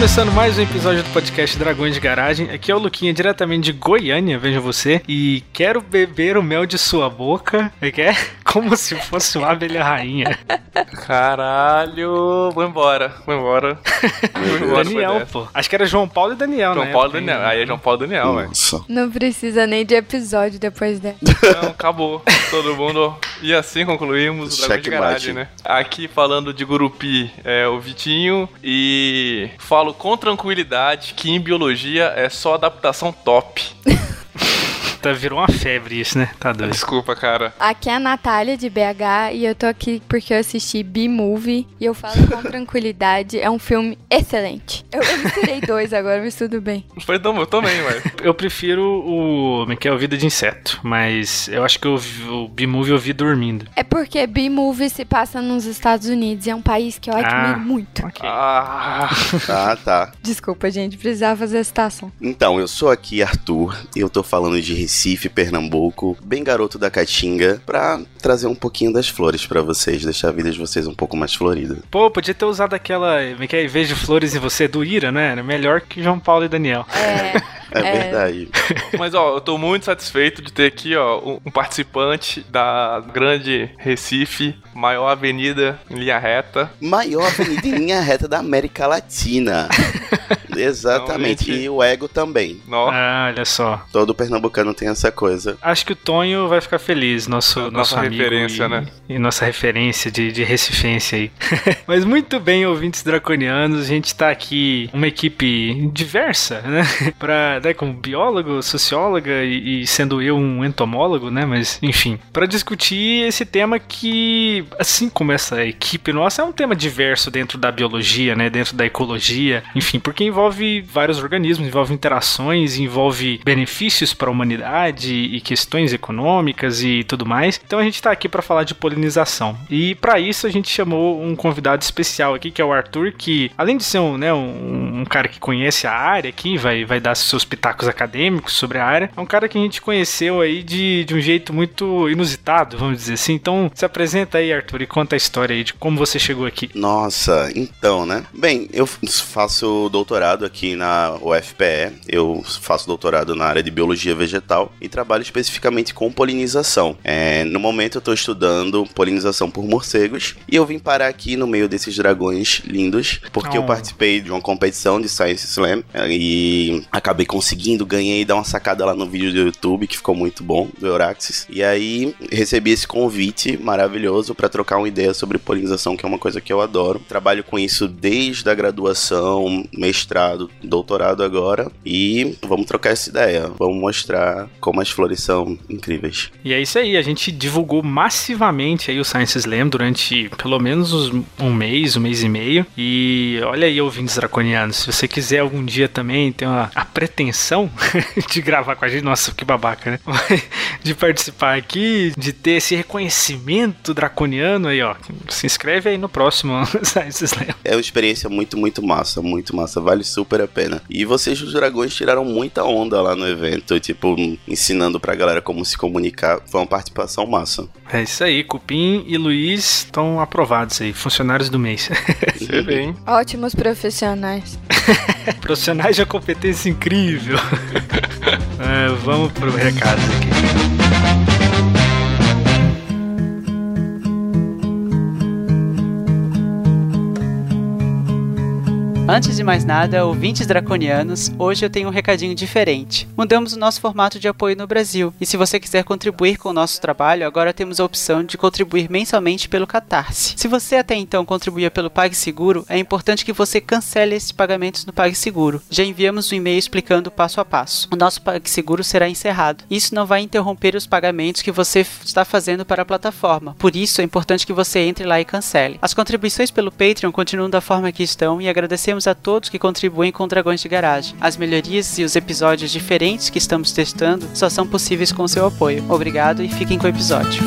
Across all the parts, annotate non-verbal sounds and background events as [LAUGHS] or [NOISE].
Começando mais um episódio do podcast Dragões de Garagem. Aqui é o Luquinha, diretamente de Goiânia, veja você. E quero beber o mel de sua boca. É que é [LAUGHS] como se fosse uma abelha rainha. Caralho, vou embora, vou embora. Vou embora Daniel, pô. Acho que era João Paulo e Daniel, dessa. né? João Paulo e Daniel. Aí é João Paulo e Daniel, velho. Nossa. Não precisa nem de episódio depois dessa. Então, acabou. Todo mundo. E assim concluímos o Dragão de. Garagem, né? Aqui falando de Gurupi é o Vitinho e falo com tranquilidade que em biologia é só adaptação top. [LAUGHS] Tá, virou uma febre isso, né? Tá doido. Desculpa, cara. Aqui é a Natália de BH e eu tô aqui porque eu assisti B-Movie e eu falo com tranquilidade. É um filme excelente. Eu, eu misturei dois agora, mas tudo bem. Foi tão eu também, velho. Eu prefiro o. Como é que é? O Vida de Inseto. Mas eu acho que eu vi- o B-Movie eu vi dormindo. É porque B-Movie se passa nos Estados Unidos e é um país que eu admiro Ah. muito. Ok. Ah, Ah, tá. Desculpa, gente, precisava fazer a citação. Então, eu sou aqui Arthur e eu tô falando de Recife, Pernambuco, bem garoto da Caatinga, pra trazer um pouquinho das flores pra vocês, deixar a vida de vocês um pouco mais florida. Pô, podia ter usado aquela. Como que? Em vez de flores em você, do Ira, né? Era melhor que João Paulo e Daniel. É, [LAUGHS] É, É. verdade. Mas ó, eu tô muito satisfeito de ter aqui, ó, um, participante da grande Recife, maior avenida em linha reta. Maior avenida em linha reta da América Latina. [LAUGHS] Exatamente. Não, gente. e o ego também. Nó, Ah, olha só. Todo pernambucano tem essa coisa. Acho que o Tonho vai ficar feliz, nosso, Nossa nosso amigo referência, e, né? e nossa referência de, de recifense aí. [LAUGHS] Mas muito bem, ouvintes draconianos, a gente tá aqui uma equipe diversa, né? [LAUGHS] Pra, né, como biólogo, socióloga e, e sendo eu um entomólogo, né? Mas, enfim, pra discutir esse tema que, assim como essa equipe nossa, é um tema diverso dentro da biologia, né? Dentro da ecologia, enfim, porque envolve vários organismos, envolve interações, envolve benefícios para a humanidade e questões econômicas e tudo mais. Então a gente tá aqui para falar de polinização. E para isso a gente chamou um convidado especial aqui, que é o Arthur, que além de ser um, né, um, um cara que conhece a área aqui, vai, vai dar seus pitacos acadêmicos sobre a área, é um cara que a gente conheceu aí de, de um jeito muito inusitado, vamos dizer assim. Então se apresenta aí, Arthur, e conta a história aí de como você chegou aqui. Nossa, então, né? Bem, eu faço doutorado aqui na UFPE. Eu faço doutorado na área de biologia vegetal e trabalho especificamente com polinização. É, no momento eu tô estudando polinização por morcegos e eu vim parar aqui no meio desses dragões lindos porque eu Oh. participei de uma competição de Science Slam é, e acabei conseguindo, ganhei, dar uma sacada lá no vídeo do YouTube que ficou muito bom, do Euraxis. E aí recebi esse convite maravilhoso para trocar uma ideia sobre polinização, que é uma coisa que eu adoro. Trabalho com isso desde a graduação, mestrado, doutorado agora e vamos trocar essa ideia. Vamos mostrar como as flores são incríveis. E é isso aí, a gente divulgou massivamente aí o Science Slam durante pelo menos um mês, um mês e meio. E olha aí, ouvintes draconianos, se você quiser algum dia também ter uma, a pretensão [LAUGHS] de gravar com a gente, nossa, que babaca, né? [LAUGHS] De participar aqui, de ter esse reconhecimento draconiano aí, ó. Se inscreve aí no próximo [LAUGHS] Science Slam. É uma experiência muito, muito massa, muito massa, vale super a pena. E vocês, os dragões, tiraram muita onda lá no evento, tipo, ensinando pra galera como se comunicar. Foi uma participação massa. É isso aí, Cupim e Luiz estão aprovados aí, funcionários do mês. hein? Ótimos profissionais. Profissionais de competência incrível. [LAUGHS] É, vamos pro recado aqui. Antes de mais nada, ouvintes draconianos, hoje eu tenho um recadinho diferente. Mudamos o nosso formato de apoio no Brasil, e se você quiser contribuir com o nosso trabalho, agora temos a opção de contribuir mensalmente pelo Catarse. Se você até então contribuía pelo PagSeguro, é importante que você cancele esses pagamentos no PagSeguro. Já enviamos um e-mail explicando passo a passo. O nosso PagSeguro será encerrado. Isso não vai interromper os pagamentos que você está fazendo para a plataforma. Por isso, é importante que você entre lá e cancele. As contribuições pelo Patreon continuam da forma que estão e agradecemos a todos que contribuem com Dragões de Garagem. As melhorias e os episódios diferentes que estamos testando só são possíveis com seu apoio. Obrigado e fiquem com o episódio.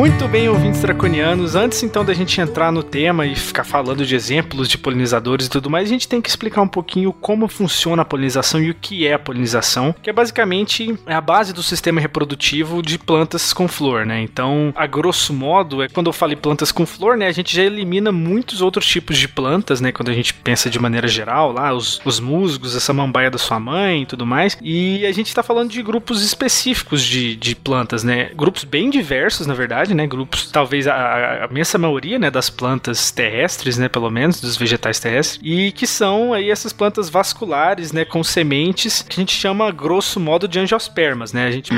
Muito bem, ouvintes draconianos. Antes então da gente entrar no tema e ficar falando de exemplos de polinizadores e tudo mais, a gente tem que explicar um pouquinho como funciona a polinização e o que é a polinização, que é basicamente a base do sistema reprodutivo de plantas com flor, né? Então, a grosso modo, é quando eu falei plantas com flor, né, a gente já elimina muitos outros tipos de plantas, né, quando a gente pensa de maneira geral, lá os, os musgos, essa mambaia da sua mãe e tudo mais. E a gente tá falando de grupos específicos de, de plantas, né? Grupos bem diversos, na verdade, né? Grupos, talvez a, a, a imensa maioria, né, das plantas terrestres, né, pelo menos, dos vegetais terrestres, e que são aí essas plantas vasculares, né, com sementes, que a gente chama, grosso modo, de angiospermas, né? A gente...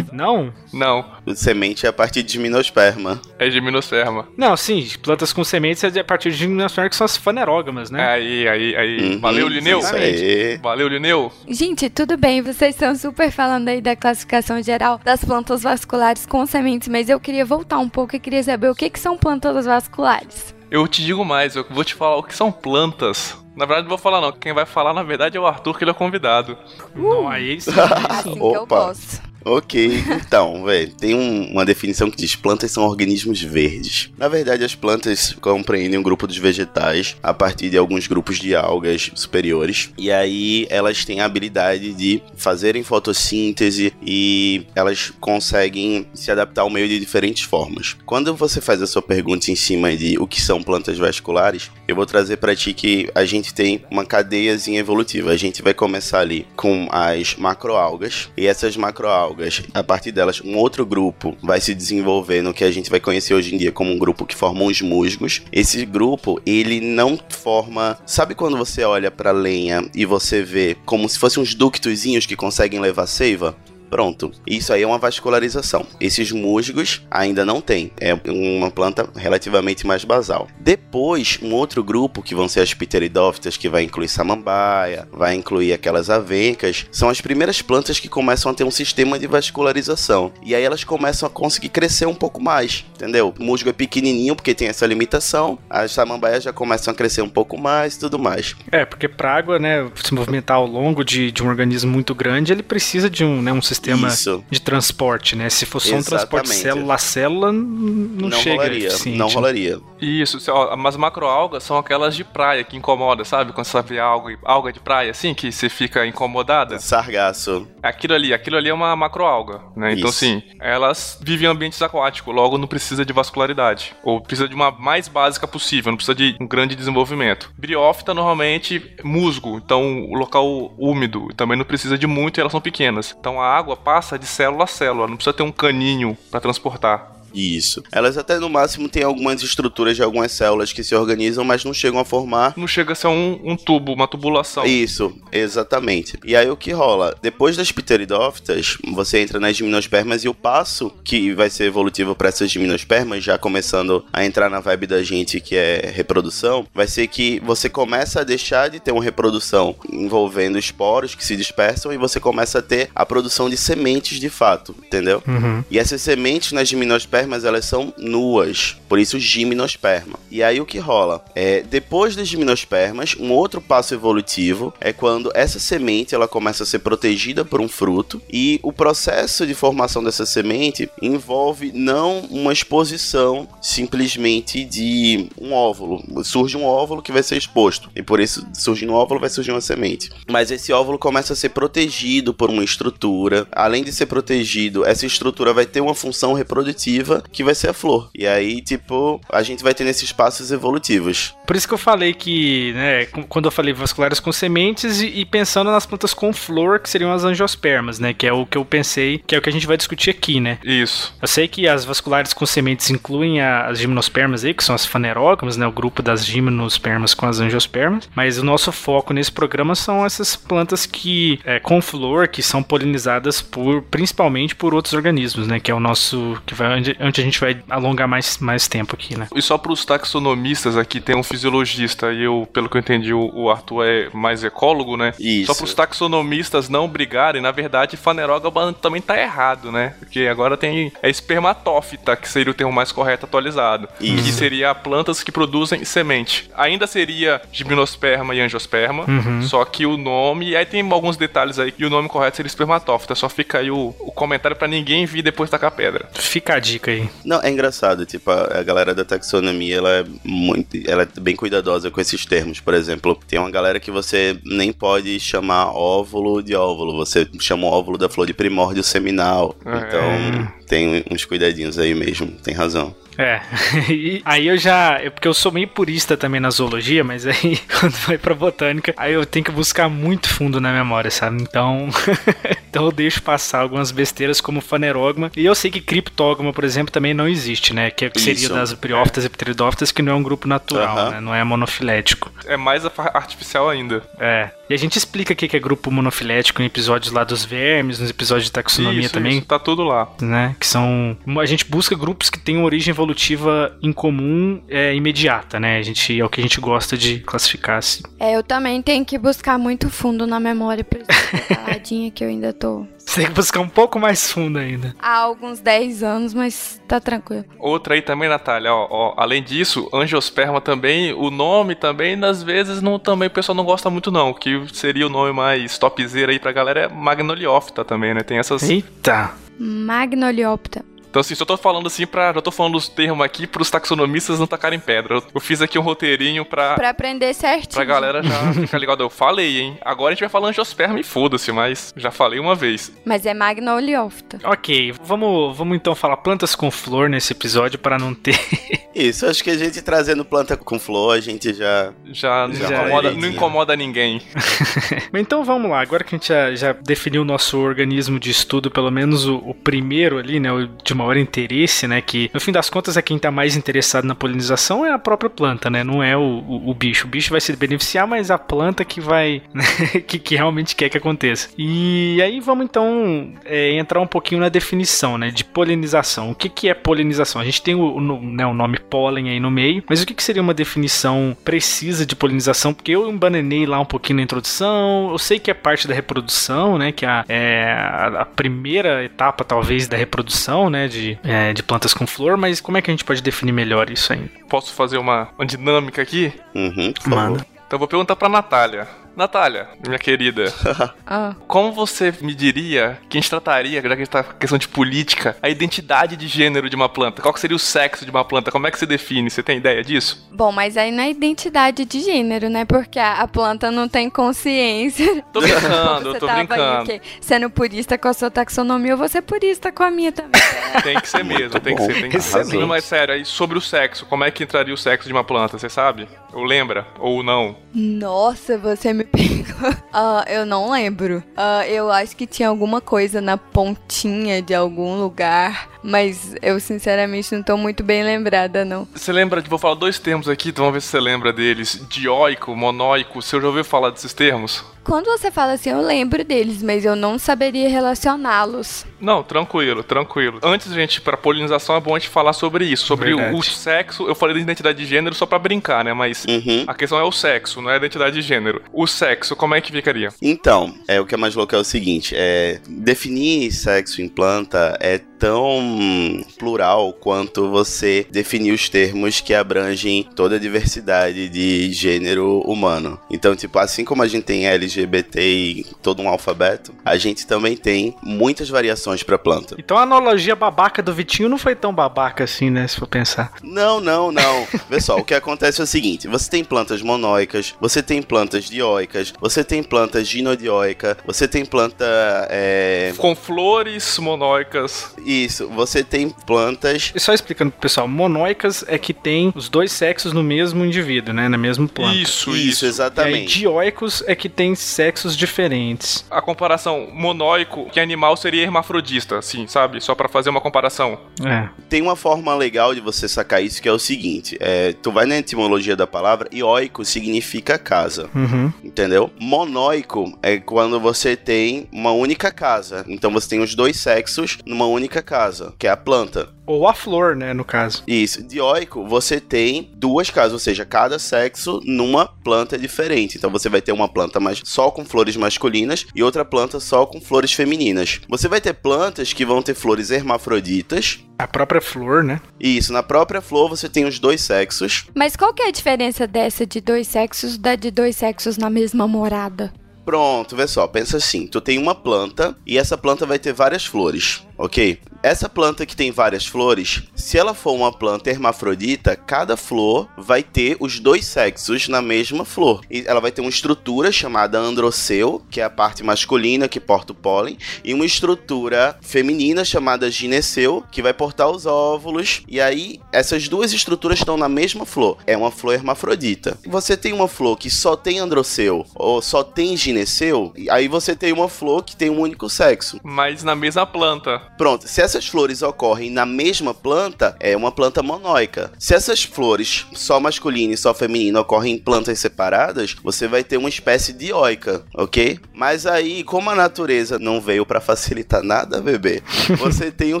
Não? Não, Semente é a partir de gimnosperma. é gimnosperma. Não, sim, plantas com sementes é a partir de gimnospermas que são as fanerógamas, né? Aí, aí, aí. Uhum, Valeu, Lineu? Isso aí. Valeu, Lineu? Gente, tudo bem, vocês estão super falando aí da classificação geral das plantas vasculares com sementes, mas eu queria voltar um pouco e queria saber o que, que são plantas vasculares. Eu te digo mais, eu vou te falar o que são plantas. Na verdade, não vou falar não. Quem vai falar, na verdade, é o Arthur, que ele é o convidado. Não, aí sim. Assim [LAUGHS] que eu gosto. Ok, então, [LAUGHS] velho, tem um- uma definição que diz plantas são organismos verdes. Na verdade, as plantas compreendem um grupo dos vegetais a partir de alguns grupos de algas superiores. E aí elas têm a habilidade de fazerem fotossíntese e elas conseguem se adaptar ao meio de diferentes formas. Quando você faz a sua pergunta em cima de o que são plantas vasculares, eu vou trazer para ti que a gente tem uma cadeiazinha evolutiva. A gente vai começar ali com as macroalgas e essas macroalgas, a partir delas, um outro grupo vai se desenvolver no que a gente vai conhecer hoje em dia como um grupo que formam os musgos. Esse grupo, ele não forma, sabe quando você olha para lenha e você vê como se fossem uns ductozinhos que conseguem levar seiva? Pronto. Isso aí é uma vascularização. Esses musgos ainda não tem. É uma planta relativamente mais basal. Depois, um outro grupo, que vão ser as pteridófitas, que vai incluir samambaia, vai incluir aquelas avencas, são as primeiras plantas que começam a ter um sistema de vascularização. E aí elas começam a conseguir crescer um pouco mais, entendeu? O musgo é pequenininho porque tem essa limitação. As samambaias já começam a crescer um pouco mais e tudo mais. É, porque pra água, né, se movimentar ao longo de, de um organismo muito grande, ele precisa de um, né, um sistema Isso. de transporte, né? Se for só um transporte célula a célula, não, Não, chega rolaria. Não rolaria. Isso, ó, mas macroalgas são aquelas de praia que incomoda, sabe? Quando você vê alga, alga de praia, assim, que você fica incomodada. Sargaço. Aquilo ali, aquilo ali é uma macroalga, né? Então, Isso. assim, elas vivem em ambientes aquáticos, logo não precisa de vascularidade. Ou precisa de uma mais básica possível, não precisa de um grande desenvolvimento. Briófita, normalmente, musgo, então o local úmido, também não precisa de muito e elas são pequenas. Então a água passa de célula a célula, não precisa ter um caninho para transportar. Isso. Elas até no máximo têm algumas estruturas de algumas células que se organizam, mas não chegam a formar. Não chega a ser um, um tubo, uma tubulação. Isso, exatamente. E aí o que rola? Depois das pteridófitas, você entra nas gimnospermas e o passo que vai ser evolutivo para essas gimnospermas, já começando a entrar na vibe da gente que é reprodução, vai ser que você começa a deixar de ter uma reprodução envolvendo esporos que se dispersam e você começa a ter a produção de sementes de fato, entendeu? Uhum. E essas sementes nas gimnospermas, elas são nuas, por isso gimnosperma. E aí o que rola? É, depois das gimnospermas, um outro passo evolutivo é quando essa semente ela começa a ser protegida por um fruto e o processo de formação dessa semente envolve não uma exposição simplesmente de um óvulo. Surge um óvulo que vai ser exposto e por isso surgindo um óvulo vai surgir uma semente. Mas esse óvulo começa a ser protegido por uma estrutura. Além de ser protegido, essa estrutura vai ter uma função reprodutiva que vai ser a flor. E aí, tipo, a gente vai ter nesses passos evolutivos. Por isso que eu falei que, né, quando eu falei vasculares com sementes e, e pensando nas plantas com flor, que seriam as angiospermas, né, que é o que eu pensei, que é o que a gente vai discutir aqui, né. Isso. Eu sei que as vasculares com sementes incluem a- as gimnospermas aí, que são as fanerógamas, né, o grupo das gimnospermas com as angiospermas, mas o nosso foco nesse programa são essas plantas que, é, com flor, que são polinizadas por, principalmente por outros organismos, né, que é o nosso, que vai, onde, a gente vai alongar mais, mais tempo aqui, né. E só para os taxonomistas aqui, tem um fisiologista e eu, pelo que eu entendi, o, o Arthur é mais ecólogo, né? Isso. Só para os taxonomistas não brigarem, na verdade, fanerógama também tá errado, né? Porque agora tem é espermatófita, que seria o termo mais correto atualizado. Isso. Que seria plantas que produzem semente. Ainda seria gimnosperma e angiosperma, Uhum. só que o nome, e aí tem alguns detalhes aí, e o nome correto seria espermatófita. Só fica aí o, o comentário para ninguém vir depois tacar pedra. Fica a dica época aí. Não, é engraçado, tipo, a, a galera da taxonomia, ela é muito, ela é bem cuidadosa com esses termos. Por exemplo, tem uma galera que você nem pode chamar óvulo de óvulo, você chama o óvulo da flor de primórdio seminal. É. Então, tem uns cuidadinhos aí mesmo, tem razão. É, [LAUGHS] e aí eu já. é Porque eu sou meio purista também na zoologia, mas aí [LAUGHS] quando vai pra botânica, aí eu tenho que buscar muito fundo na memória, sabe? Então. [LAUGHS] então eu deixo passar algumas besteiras como fanerogma. E eu sei que criptógama, por exemplo, também não existe, né? Que seria Isso. das briófitas e pteridófitas, que não é um grupo natural, né? Não é monofilético. É mais a- artificial ainda. É. E a gente explica o que que é grupo monofilético em episódios lá dos vermes, nos episódios de taxonomia Isso, também. isso, tá tudo lá. né? Que são. A gente busca grupos que têm uma origem evolutiva em comum é, imediata, né? A gente, é o que a gente gosta de classificar assim. É, eu também tenho que buscar muito fundo na memória, por isso que eu [LAUGHS] tô caladinha que eu ainda tô Você tem que buscar um pouco mais fundo ainda. há alguns 10 anos, mas tá tranquilo. Outra aí também, Natália, ó, ó, além disso, angiosperma também, o nome também, às vezes, não, também o pessoal não gosta muito não, que seria o nome mais topzera aí pra galera é Magnoliopta também, né, tem essas... Eita! Magnoliopta. Então assim, só tô falando assim pra, já tô falando os termos aqui pros taxonomistas não tacarem pedra, eu, eu fiz aqui um roteirinho pra... Pra aprender certinho. Pra galera já [LAUGHS] ficar ligado. Eu falei, hein? Agora a gente vai falar angiosperma e foda-se, mas já falei uma vez. Mas é Magnoliopta. Ok, vamos, vamos então falar plantas com flor nesse episódio para não ter. [LAUGHS] Isso, acho que a gente trazendo planta com flor, a gente já. Já, não, Já incomoda, não incomoda ninguém. [LAUGHS] Mas então vamos lá, agora que a gente já, já definiu o nosso organismo de estudo, pelo menos o, o primeiro ali, né? O de maior interesse, né? Que no fim das contas é quem tá mais interessado na polinização é a própria planta, né? Não é o, o, o bicho. O bicho vai se beneficiar, mas a planta que vai. [LAUGHS] que, que realmente quer que aconteça. E aí vamos então é, entrar um pouquinho na definição, né? De polinização. O que, que é polinização? A gente tem o, o né, o nome pólen aí no meio, mas o que, que seria uma definição precisa de polinização? Porque eu embananei lá um pouquinho na introdução, eu sei que é parte da reprodução, né? Que é a, é a- a primeira etapa, talvez, da reprodução, né? De, é, de plantas com flor, mas como é que a gente pode definir melhor isso aí? Posso fazer uma, uma dinâmica aqui? Uhum. Manda. Então eu vou perguntar pra Natália. Natália, minha querida, [LAUGHS] Ah, como você me diria que a gente trataria, já que a gente tá questão de política, a identidade de gênero de uma planta? Qual que seria o sexo de uma planta? Como é que você define? Você tem ideia disso? bom, mas aí não é identidade de gênero, né? Porque a, a planta não tem consciência. Tô brincando, tô brincando. aí, sendo purista com a sua taxonomia, eu vou ser purista com a minha também. [LAUGHS] Tem que ser mesmo, tem que ser, tem que ser. Não, mas sério, aí sobre o sexo, como é que entraria o sexo de uma planta, você sabe? Ou lembra? Ou não? Nossa, você me pegou. [LAUGHS] Ah, eu não lembro. Ah, eu acho que tinha alguma coisa na pontinha de algum lugar, mas eu sinceramente não tô muito bem lembrada, não. Você lembra de. Vou falar dois termos aqui, então vamos ver se você lembra deles. Dioico, monóico. Você já ouviu falar desses termos? Quando você fala assim, eu lembro deles, mas eu não saberia relacioná-los. Não, tranquilo, tranquilo. Antes gente pra polinização, é bom a gente falar sobre isso. Sobre o, o sexo. Eu falei da identidade de gênero só pra brincar, né? Mas Uhum. a questão é o sexo, não é a identidade de gênero. O sexo, como é que ficaria? Então, é o que é mais louco é o seguinte, é definir sexo em planta é tão plural quanto você definir os termos que abrangem toda a diversidade de gênero humano. Então, tipo, assim como a gente tem LGBT e todo um alfabeto, a gente também tem muitas variações para planta. Então a analogia babaca do Vitinho não foi tão babaca assim, né? Se for pensar. Não, não, não. Vê só, o que acontece é o seguinte: você tem plantas monóicas, você tem plantas dioicas, você tem plantas ginodioica, você tem planta. É... Com flores monóicas. Isso, você tem plantas. E só explicando pro pessoal, monóicas é que tem os dois sexos no mesmo indivíduo, né? Na mesma planta. Isso, Isso, isso. E aí, exatamente. dioicos é que tem sexos diferentes. A comparação monóico, que animal seria hermafrodista, assim, sabe? Só pra fazer uma comparação. É. Tem uma forma legal de você sacar isso que é o seguinte: é, tu vai na etimologia da palavra, ioico significa casa. Uhum. Entendeu? Monóico é quando você tem uma única casa. Então você tem os dois sexos numa única casa, que é a planta. Ou a flor, né, no caso. Isso. Dioico, você tem duas casas, ou seja, cada sexo numa planta diferente. Então você vai ter uma planta mais só com flores masculinas e outra planta só com flores femininas. Você vai ter plantas que vão ter flores hermafroditas. A própria flor, né? Isso, na própria flor você tem os dois sexos. Mas qual que é a diferença dessa de dois sexos da de dois sexos na mesma morada? Pronto, vê só, pensa assim, tu tem uma planta e essa planta vai ter várias flores, ok? essa planta que tem várias flores, se ela for uma planta hermafrodita, cada flor vai ter os dois sexos na mesma flor. E ela vai ter uma estrutura chamada androceu, que é a parte masculina que porta o pólen, e uma estrutura feminina chamada gineceu, que vai portar os óvulos. E aí, essas duas estruturas estão na mesma flor. É uma flor hermafrodita. Você tem uma flor que só tem androceu ou só tem gineceu, aí você tem uma flor que tem um único sexo. Mas na mesma planta. Pronto, se essas flores ocorrem na mesma planta, é uma planta monóica. Se essas flores, só masculina e só feminina, ocorrem em plantas separadas, você vai ter uma espécie dioica, ok? Mas aí, como a natureza não veio para facilitar nada, bebê, [LAUGHS] você tem o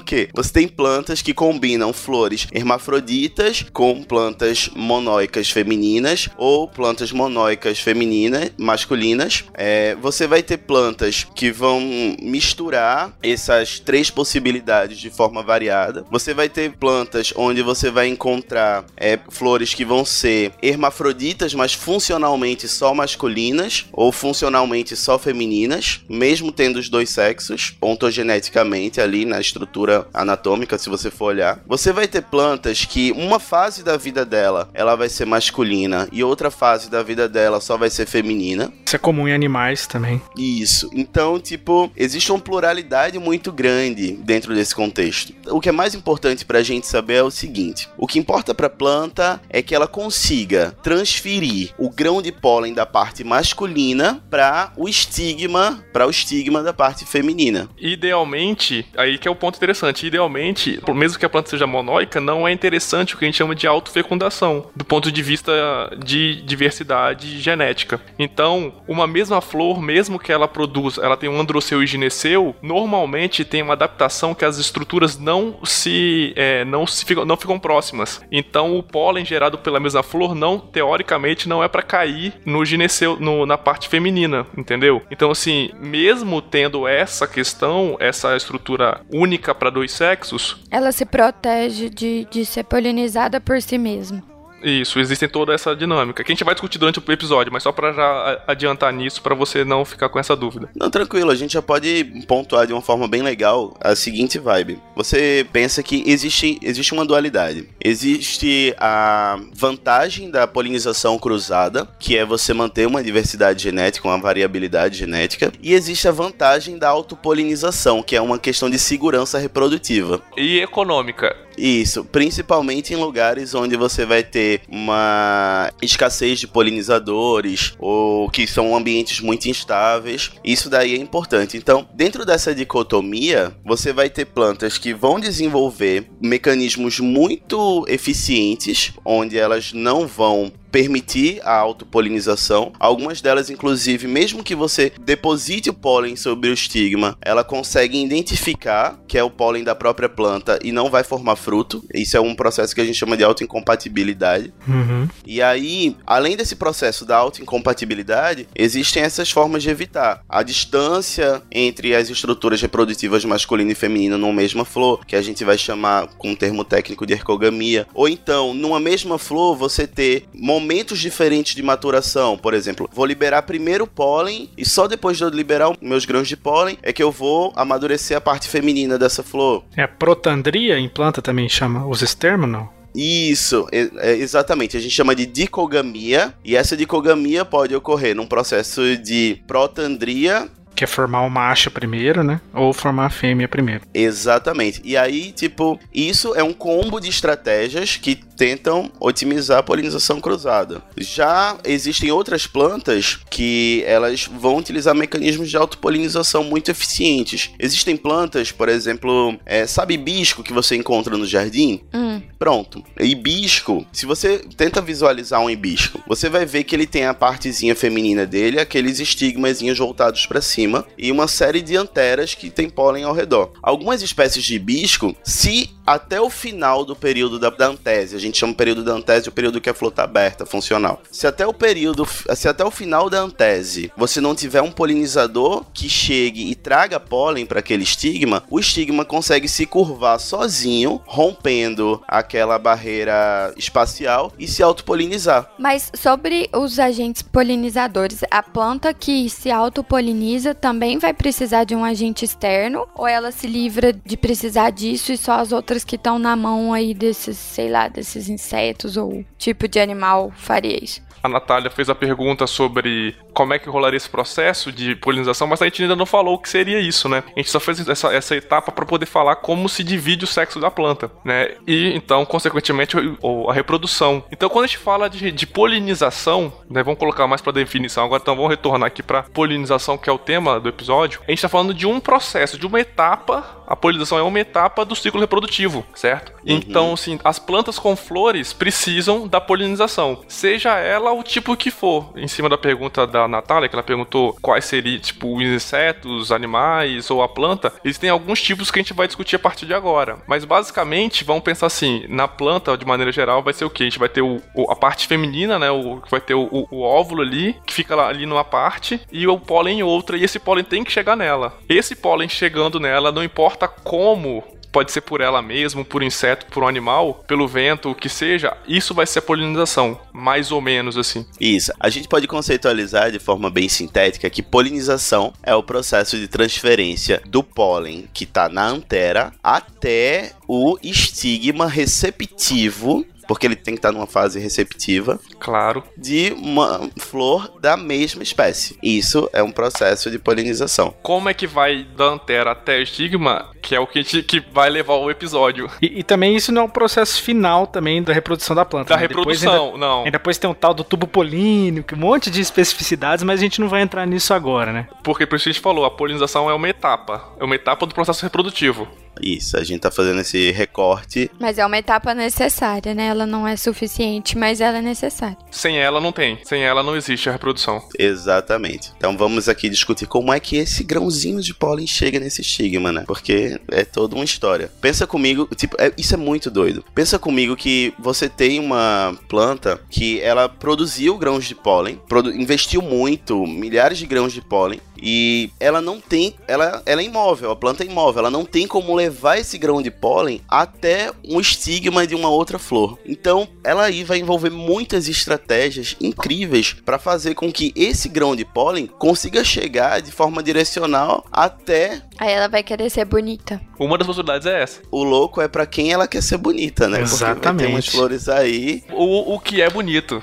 quê? Você tem plantas que combinam flores hermafroditas com plantas monóicas femininas ou plantas monóicas femininas, masculinas. É, você vai ter plantas que vão misturar essas três possibilidades de forma variada. Você vai ter plantas onde você vai encontrar é, flores que vão ser hermafroditas, mas funcionalmente só masculinas ou funcionalmente só femininas, mesmo tendo os dois sexos, ontogeneticamente ali na estrutura anatômica, se você for olhar. Você vai ter plantas que uma fase da vida dela ela vai ser masculina e outra fase da vida dela só vai ser feminina. Isso é comum em animais também. Isso. Então, tipo, existe uma pluralidade muito grande dentro desse contexto. O que é mais importante pra gente saber é o seguinte: o que importa pra planta é que ela consiga transferir o grão de pólen da parte masculina para o estigma, para o estigma da parte feminina. Idealmente, aí que é o ponto interessante, idealmente, mesmo que a planta seja monóica, não é interessante o que a gente chama de autofecundação, do ponto de vista de diversidade genética. Então, uma mesma flor, mesmo que ela produza, ela tem um androceu e gineceu, normalmente tem uma adaptação que as estruturas não se é, não se ficam, não ficam próximas. Então, o pólen gerado pela mesma flor não teoricamente não é para cair no gineceu, no, na parte feminina, entendeu? Então, assim, mesmo tendo essa questão, essa estrutura única para dois sexos, Ela se protege de, de ser polinizada por si mesma. Isso, existe toda essa dinâmica, que a gente vai discutir durante o episódio, mas só pra já adiantar nisso, pra você não ficar com essa dúvida. Não, tranquilo, a gente já pode pontuar de uma forma bem legal a seguinte vibe. Você pensa que existe, existe uma dualidade. Existe a vantagem da polinização cruzada, que é você manter uma diversidade genética, uma variabilidade genética, e existe a vantagem da autopolinização, que é uma questão de segurança reprodutiva. E econômica. Isso, principalmente em lugares onde você vai ter uma escassez de polinizadores ou que são ambientes muito instáveis. Isso daí é importante. Então, dentro dessa dicotomia, você vai ter plantas que vão desenvolver mecanismos muito eficientes, onde elas não vão permitir a autopolinização. Algumas delas, inclusive, mesmo que você deposite o pólen sobre o estigma, ela consegue identificar que é o pólen da própria planta e não vai formar fruto. Isso é um processo que a gente chama de autoincompatibilidade. Uhum. E aí, além desse processo da autoincompatibilidade, existem essas formas de evitar. A distância entre as estruturas reprodutivas masculina e feminina numa mesma flor, que a gente vai chamar com um termo técnico de ergogamia. Ou então, numa mesma flor, você ter momentos diferentes de maturação. Por exemplo, vou liberar primeiro o pólen e só depois de eu liberar os meus grãos de pólen é que eu vou amadurecer a parte feminina dessa flor. É a protandria em planta também chama os estermo, não? Isso, é exatamente. A gente chama de dicogamia, e essa dicogamia pode ocorrer num processo de protandria. Que é formar o macho primeiro, né? Ou formar a fêmea primeiro. Exatamente. E aí, tipo, isso é um combo de estratégias que tentam otimizar a polinização cruzada. Já existem outras plantas que elas vão utilizar mecanismos de autopolinização muito eficientes. Existem plantas, por exemplo, é, sabe hibisco que você encontra no jardim? Hum, Pronto. Hibisco, se você tenta visualizar um hibisco, você vai ver que ele tem a partezinha feminina dele, aqueles estigmazinhos voltados para cima e uma série de anteras que tem pólen ao redor. Algumas espécies de hibisco, se até o final do período da, da antese, a gente chama o período da antese o período que a flor tá aberta, funcional. Se até o período, se até o final da antese, você não tiver um polinizador que chegue e traga pólen para aquele estigma, o estigma consegue se curvar sozinho, rompendo aquela barreira espacial e se autopolinizar. Mas sobre os agentes polinizadores, a planta que se autopoliniza também vai precisar de um agente externo? Ou ela se livra de precisar disso e só as outras que estão na mão aí desses, sei lá, desses insetos ou tipo de animal faria isso? A Natália fez a pergunta sobre como é que rolaria esse processo de polinização, mas a gente ainda não falou o que seria isso, né? A gente só fez essa, essa etapa para poder falar como se divide o sexo da planta, né? E então, consequentemente, a reprodução. Então, quando a gente fala de, de polinização, né? Vamos colocar mais para definição agora, então vamos retornar aqui para polinização, que é o tema do episódio. A gente está falando de um processo, de uma etapa. A polinização é uma etapa do ciclo reprodutivo, certo? Uhum. Então, assim, as plantas com flores precisam da polinização, seja ela o tipo que for. Em cima da pergunta da Natália, que ela perguntou quais seriam, tipo, os insetos, animais ou a planta, existem alguns tipos que a gente vai discutir a partir de agora. Mas basicamente, vamos pensar assim: na planta, de maneira geral, vai ser o que? A gente vai ter o, o, a parte feminina, né? O, vai ter o, o, óvulo ali, que fica lá, ali numa parte, e o pólen em outra, e esse pólen tem que chegar nela. Esse pólen chegando nela, não importa como pode ser por ela mesma, por inseto, por um animal, pelo vento, o que seja, isso vai ser a polinização, mais ou menos assim. Isso. A gente pode conceitualizar de forma bem sintética que polinização é o processo de transferência do pólen que está na antera até o estigma receptivo porque ele tem que estar numa fase receptiva. Claro. De uma flor da mesma espécie. Isso é um processo de polinização. Como é que vai da antera até o estigma, que é o que, gente, que vai levar o episódio. E, e, também isso não é um processo final também da reprodução da planta. Da né? reprodução, ainda, não. E depois tem um tal do tubo polínico, um monte de especificidades, mas a gente não vai entrar nisso agora, né? Porque por isso que a gente falou, a polinização é uma etapa. É uma etapa do processo reprodutivo. Isso, a gente tá fazendo esse recorte. Mas é uma etapa necessária, né? Ela não é suficiente, mas ela é necessária. Sem ela não tem. Sem ela não existe a reprodução. Exatamente. Então vamos aqui discutir como é que esse grãozinho de pólen chega nesse estigma, né? Porque é toda uma história. Pensa comigo, tipo, é, isso é muito doido. Pensa comigo que você tem uma planta que ela produziu grãos de pólen, produ investiu muito, milhares de grãos de pólen, e ela não tem, ela, ela é imóvel, a planta é imóvel, ela não tem como levar esse grão de pólen até um estigma de uma outra flor. Então, ela aí vai envolver muitas estratégias incríveis para fazer com que esse grão de pólen consiga chegar de forma direcional até. Aí ela vai querer ser bonita. Uma das possibilidades é essa. O louco é para quem ela quer ser bonita, né? Exatamente. Porque ter umas flores aí. O, o que é bonito.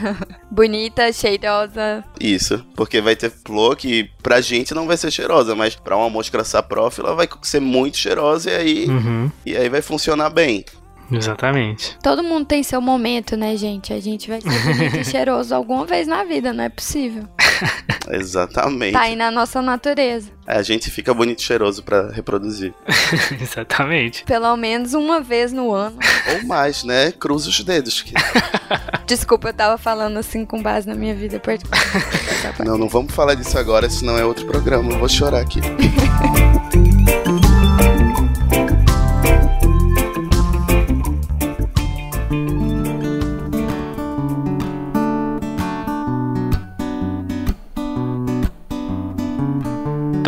[LAUGHS] bonita, cheirosa. Isso, porque vai ter flor que pra gente não vai ser cheirosa, mas pra uma mosca saprófila vai ser muito cheirosa e aí, uhum. e aí vai funcionar bem. Exatamente. Todo mundo tem seu momento, né, gente? A gente vai ser bonito [LAUGHS] e cheiroso alguma vez na vida, não é possível. [LAUGHS] Exatamente. Tá aí na nossa natureza. É, a gente fica bonito e cheiroso para reproduzir. [LAUGHS] Exatamente. Pelo menos uma vez no ano. Ou mais, né? Cruza os dedos. Que... Desculpa, eu tava falando assim com base na minha vida particular. não, não vamos falar disso agora, senão é outro programa. Eu vou chorar aqui.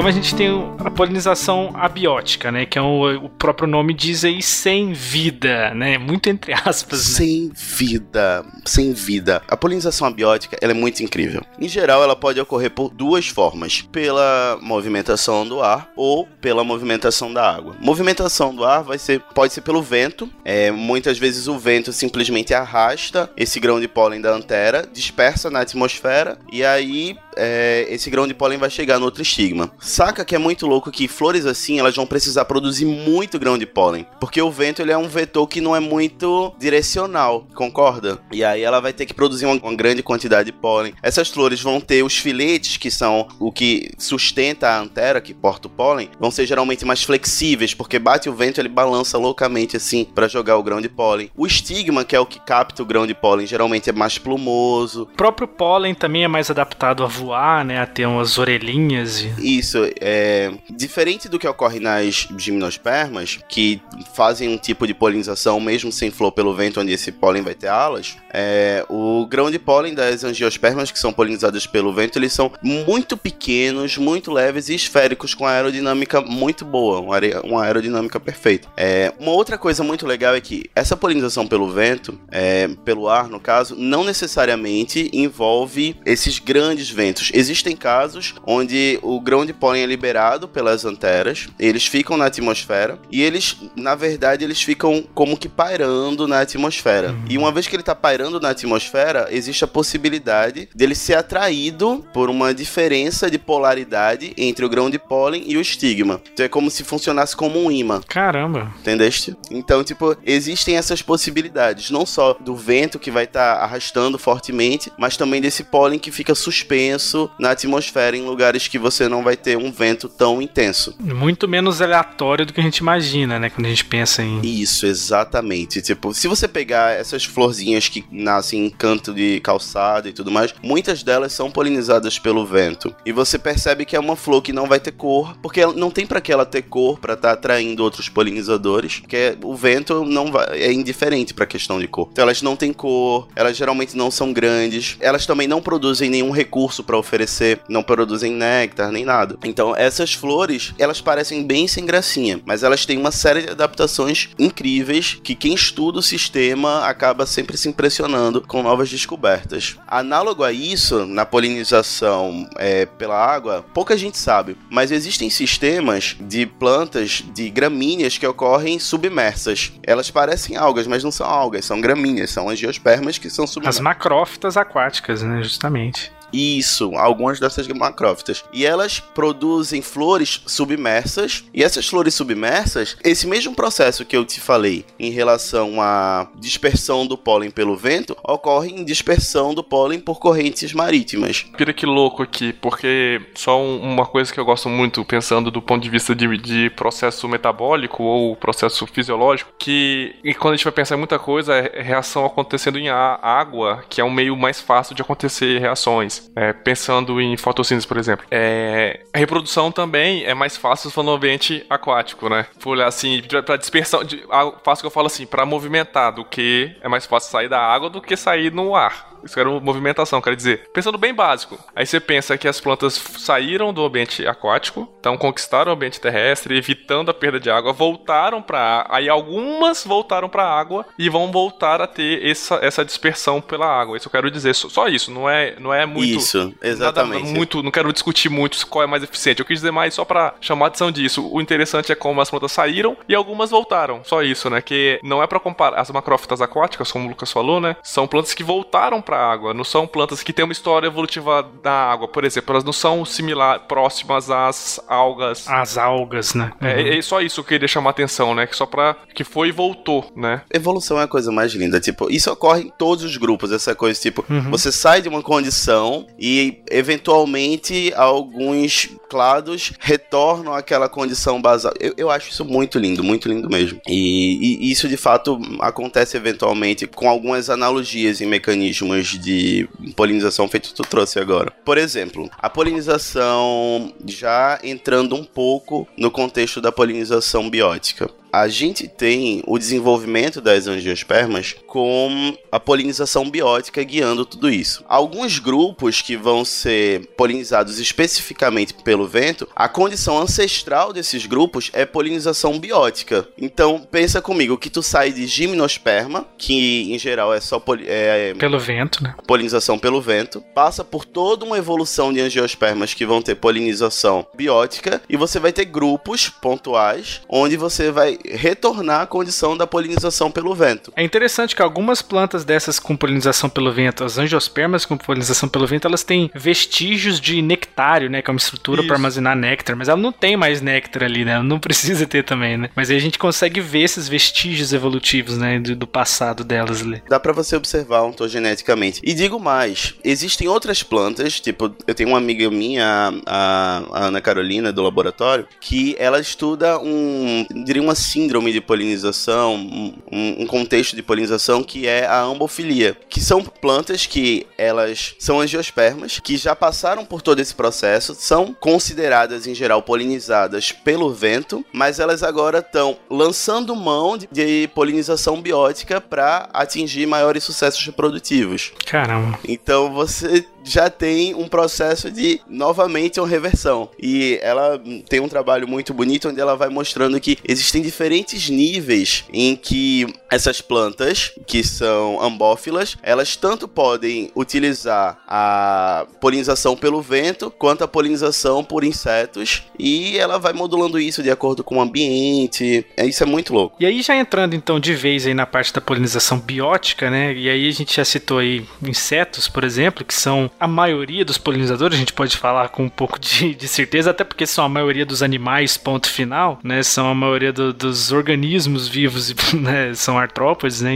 A gente tem a polinização abiótica, né? Que é o, o próprio nome diz aí sem vida, né? Muito entre aspas. Né? Sem vida, sem vida. A polinização abiótica ela é muito incrível. Em geral, ela pode ocorrer por duas formas: pela movimentação do ar ou pela movimentação da água. Movimentação do ar vai ser, pode ser pelo vento. É, muitas vezes o vento simplesmente arrasta esse grão de pólen da antera, dispersa na atmosfera e aí é, esse grão de pólen vai chegar no outro estigma. Saca que é muito louco que flores assim, elas vão precisar produzir muito grão de pólen, porque o vento ele é um vetor que não é muito direcional, concorda? E aí ela vai ter que produzir uma, uma grande quantidade de pólen. Essas flores vão ter os filetes, que são o que sustenta a antera, que porta o pólen, vão ser geralmente mais flexíveis, porque bate o vento, ele balança loucamente assim para jogar o grão de pólen. O estigma, que é o que capta o grão de pólen, geralmente é mais plumoso. O próprio pólen também é mais adaptado a voar voar, né? A ter umas orelhinhas. E... Isso, é diferente do que ocorre nas gimnospermas, que fazem um tipo de polinização mesmo sem flor pelo vento, onde esse pólen vai ter alas. É, o grão de pólen das angiospermas, que são polinizadas pelo vento, eles são muito pequenos, muito leves e esféricos, com aerodinâmica muito boa, uma, aer uma aerodinâmica perfeita. É, uma outra coisa muito legal é que essa polinização pelo vento, é, pelo ar no caso, não necessariamente envolve esses grandes ventos. Existem casos onde o grão de pólen é liberado pelas anteras, eles ficam na atmosfera e eles, na verdade, eles ficam como que pairando na atmosfera. Uhum. E uma vez que ele está pairando na atmosfera, existe a possibilidade dele ser atraído por uma diferença de polaridade entre o grão de pólen e o estigma. Então é como se funcionasse como um imã. Caramba. Entendeste? Então, tipo, existem essas possibilidades, não só do vento que vai estar tá arrastando fortemente, mas também desse pólen que fica suspenso na atmosfera em lugares que você não vai ter um vento tão intenso. Muito menos aleatório do que a gente imagina, né, quando a gente pensa em Isso, exatamente. Tipo, se você pegar essas florzinhas que nascem em canto de calçada e tudo mais, muitas delas são polinizadas pelo vento. E você percebe que é uma flor que não vai ter cor, porque não tem para que ela ter cor para estar tá atraindo outros polinizadores, porque o vento não vai, é indiferente para a questão de cor. Então elas não têm cor, elas geralmente não são grandes, elas também não produzem nenhum recurso para oferecer, não produzem néctar nem nada. Então essas flores, elas parecem bem sem gracinha, mas elas têm uma série de adaptações incríveis que quem estuda o sistema acaba sempre se impressionando com novas descobertas. Análogo a isso, na polinização é, pela água, pouca gente sabe, mas existem sistemas de plantas de gramíneas que ocorrem submersas. Elas parecem algas, mas não são algas, são gramíneas, são angiospermas que são submersas. As macrófitas aquáticas, né, justamente. Isso, algumas dessas macrófitas. E elas produzem flores submersas. E essas flores submersas, esse mesmo processo que eu te falei em relação à dispersão do pólen pelo vento, ocorre em dispersão do pólen por correntes marítimas. Pira que louco aqui, porque só uma coisa que eu gosto muito, pensando do ponto de vista de, de processo metabólico ou processo fisiológico, que quando a gente vai pensar em muita coisa, é reação acontecendo em água, que é um meio mais fácil de acontecer reações. É, pensando em fotossíntese, por exemplo. É, a reprodução também é mais fácil no ambiente aquático, né? Por assim, para dispersão, de, fácil que eu falo assim, para movimentar, do que é mais fácil sair da água do que sair no ar. Isso era uma movimentação, quer dizer. Pensando bem básico. Aí você pensa que as plantas saíram do ambiente aquático, então conquistaram o ambiente terrestre, evitando a perda de água, voltaram para aí algumas voltaram para a água e vão voltar a ter essa, essa dispersão pela água. Isso eu quero dizer, só isso, não é não é muito Isso, exatamente. Nada, muito, não quero discutir muito qual é mais eficiente. Eu quis dizer mais só para chamar a atenção disso. O interessante é como as plantas saíram e algumas voltaram. Só isso, né? Que não é para comparar as macrófitas aquáticas, como o Lucas falou, né? São plantas que voltaram para a água, não são plantas que têm uma história evolutiva da água, por exemplo, elas não são similar, próximas às algas. As algas, né? É, uhum. É, é, só isso que eu queria chamar atenção, né? Que só pra. que foi e voltou, né? Evolução é a coisa mais linda, tipo, isso ocorre em todos os grupos, essa coisa, tipo, uhum. você sai de uma condição e eventualmente alguns clados retornam àquela condição basal. Eu, eu acho isso muito lindo, muito lindo mesmo. E, e isso de fato acontece eventualmente com algumas analogias em mecanismos de polinização feito tu trouxe agora. Por exemplo, a polinização já entrando um pouco no contexto da polinização biótica a gente tem o desenvolvimento das angiospermas com a polinização biótica guiando tudo isso. Alguns grupos que vão ser polinizados especificamente pelo vento, a condição ancestral desses grupos é polinização biótica. Então, pensa comigo que tu sai de gimnosperma, que em geral é só é, pelo vento, né? Polinização pelo vento, passa por toda uma evolução de angiospermas que vão ter polinização biótica e você vai ter grupos pontuais onde você vai retornar à condição da polinização pelo vento. É interessante que algumas plantas dessas com polinização pelo vento, as angiospermas com polinização pelo vento, elas têm vestígios de nectário, né, que é uma estrutura para armazenar néctar, mas ela não tem mais néctar ali, né? Ela não [LAUGHS] precisa ter também, né? Mas aí a gente consegue ver esses vestígios evolutivos, né, do, do passado delas ali. Dá para você observar ontogeneticamente. E digo mais, existem outras plantas, tipo, eu tenho uma amiga minha, a, a Ana Carolina do laboratório, que ela estuda um, diria uma síndrome de polinização, um, um contexto de polinização que é a ambofilia, que são plantas que elas são angiospermas, que já passaram por todo esse processo, são consideradas em geral polinizadas pelo vento, mas elas agora estão lançando mão de, de polinização biótica para atingir maiores sucessos reprodutivos. Caramba. Então você já tem um processo de novamente uma reversão. E ela tem um trabalho muito bonito onde ela vai mostrando que existem diferentes níveis em que essas plantas, que são ambófilas, elas tanto podem utilizar a polinização pelo vento quanto a polinização por insetos e ela vai modulando isso de acordo com o ambiente. É, isso é muito louco. E aí já entrando então de vez aí na parte da polinização biótica, né? E aí a gente já citou aí insetos, por exemplo, que são a maioria dos polinizadores, a gente pode falar com um pouco de, de certeza, até porque são a maioria dos animais, ponto final, né? São a maioria do, dos organismos vivos, [LAUGHS] né? São artrópodes, né?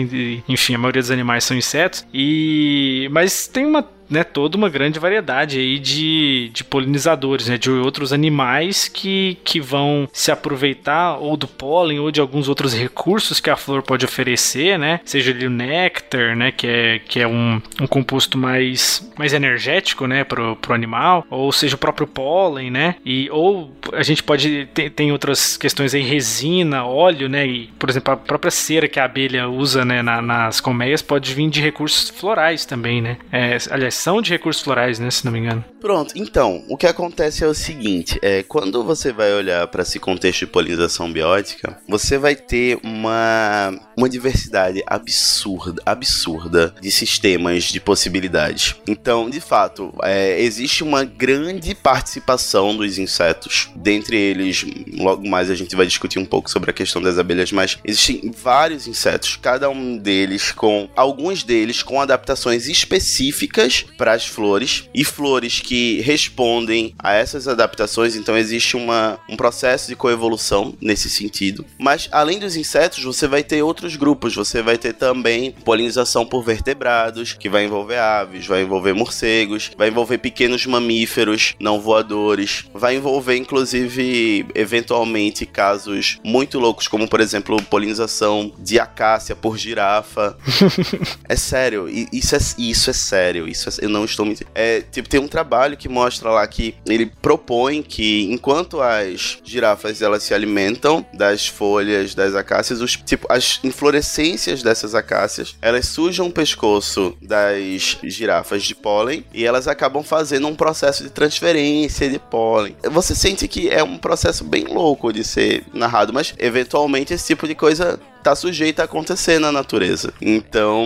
Enfim, a maioria dos animais são insetos. E mas tem uma né, toda uma grande variedade aí de, de polinizadores, né, de outros animais que, que vão se aproveitar ou do pólen ou de alguns outros recursos que a flor pode oferecer, né, seja ali o néctar, né, que é, que é um, um composto mais, mais energético, né, pro, pro animal, ou seja o próprio pólen, né, e ou a gente pode ter tem outras questões aí, resina, óleo, né, e por exemplo a própria cera que a abelha usa, né, na, nas colmeias pode vir de recursos florais também, né, é, aliás de recursos florais, né? Se não me engano. Pronto, então, o que acontece é o seguinte: é, quando você vai olhar para esse contexto de polinização biótica, você vai ter uma, uma diversidade absurda, absurda de sistemas de possibilidades. Então, de fato, é, existe uma grande participação dos insetos, dentre eles, logo mais a gente vai discutir um pouco sobre a questão das abelhas, mas existem vários insetos, cada um deles com alguns deles com adaptações específicas para as flores e flores que respondem a essas adaptações, então existe uma, um processo de coevolução nesse sentido. Mas além dos insetos, você vai ter outros grupos, você vai ter também polinização por vertebrados, que vai envolver aves, vai envolver morcegos, vai envolver pequenos mamíferos não voadores, vai envolver inclusive eventualmente casos muito loucos, como por exemplo polinização de acácia por girafa. [LAUGHS] é sério, isso é, isso é sério, isso é, eu não estou mentindo. É, tipo, tem um trabalho que mostra lá que ele propõe que enquanto as girafas elas se alimentam das folhas das acácias, os, tipo, as inflorescências dessas acácias, elas sujam o pescoço das girafas de pólen e elas acabam fazendo um processo de transferência de pólen. Você sente que é um processo bem louco de ser narrado, mas eventualmente esse tipo de coisa tá sujeita a acontecer na natureza. Então,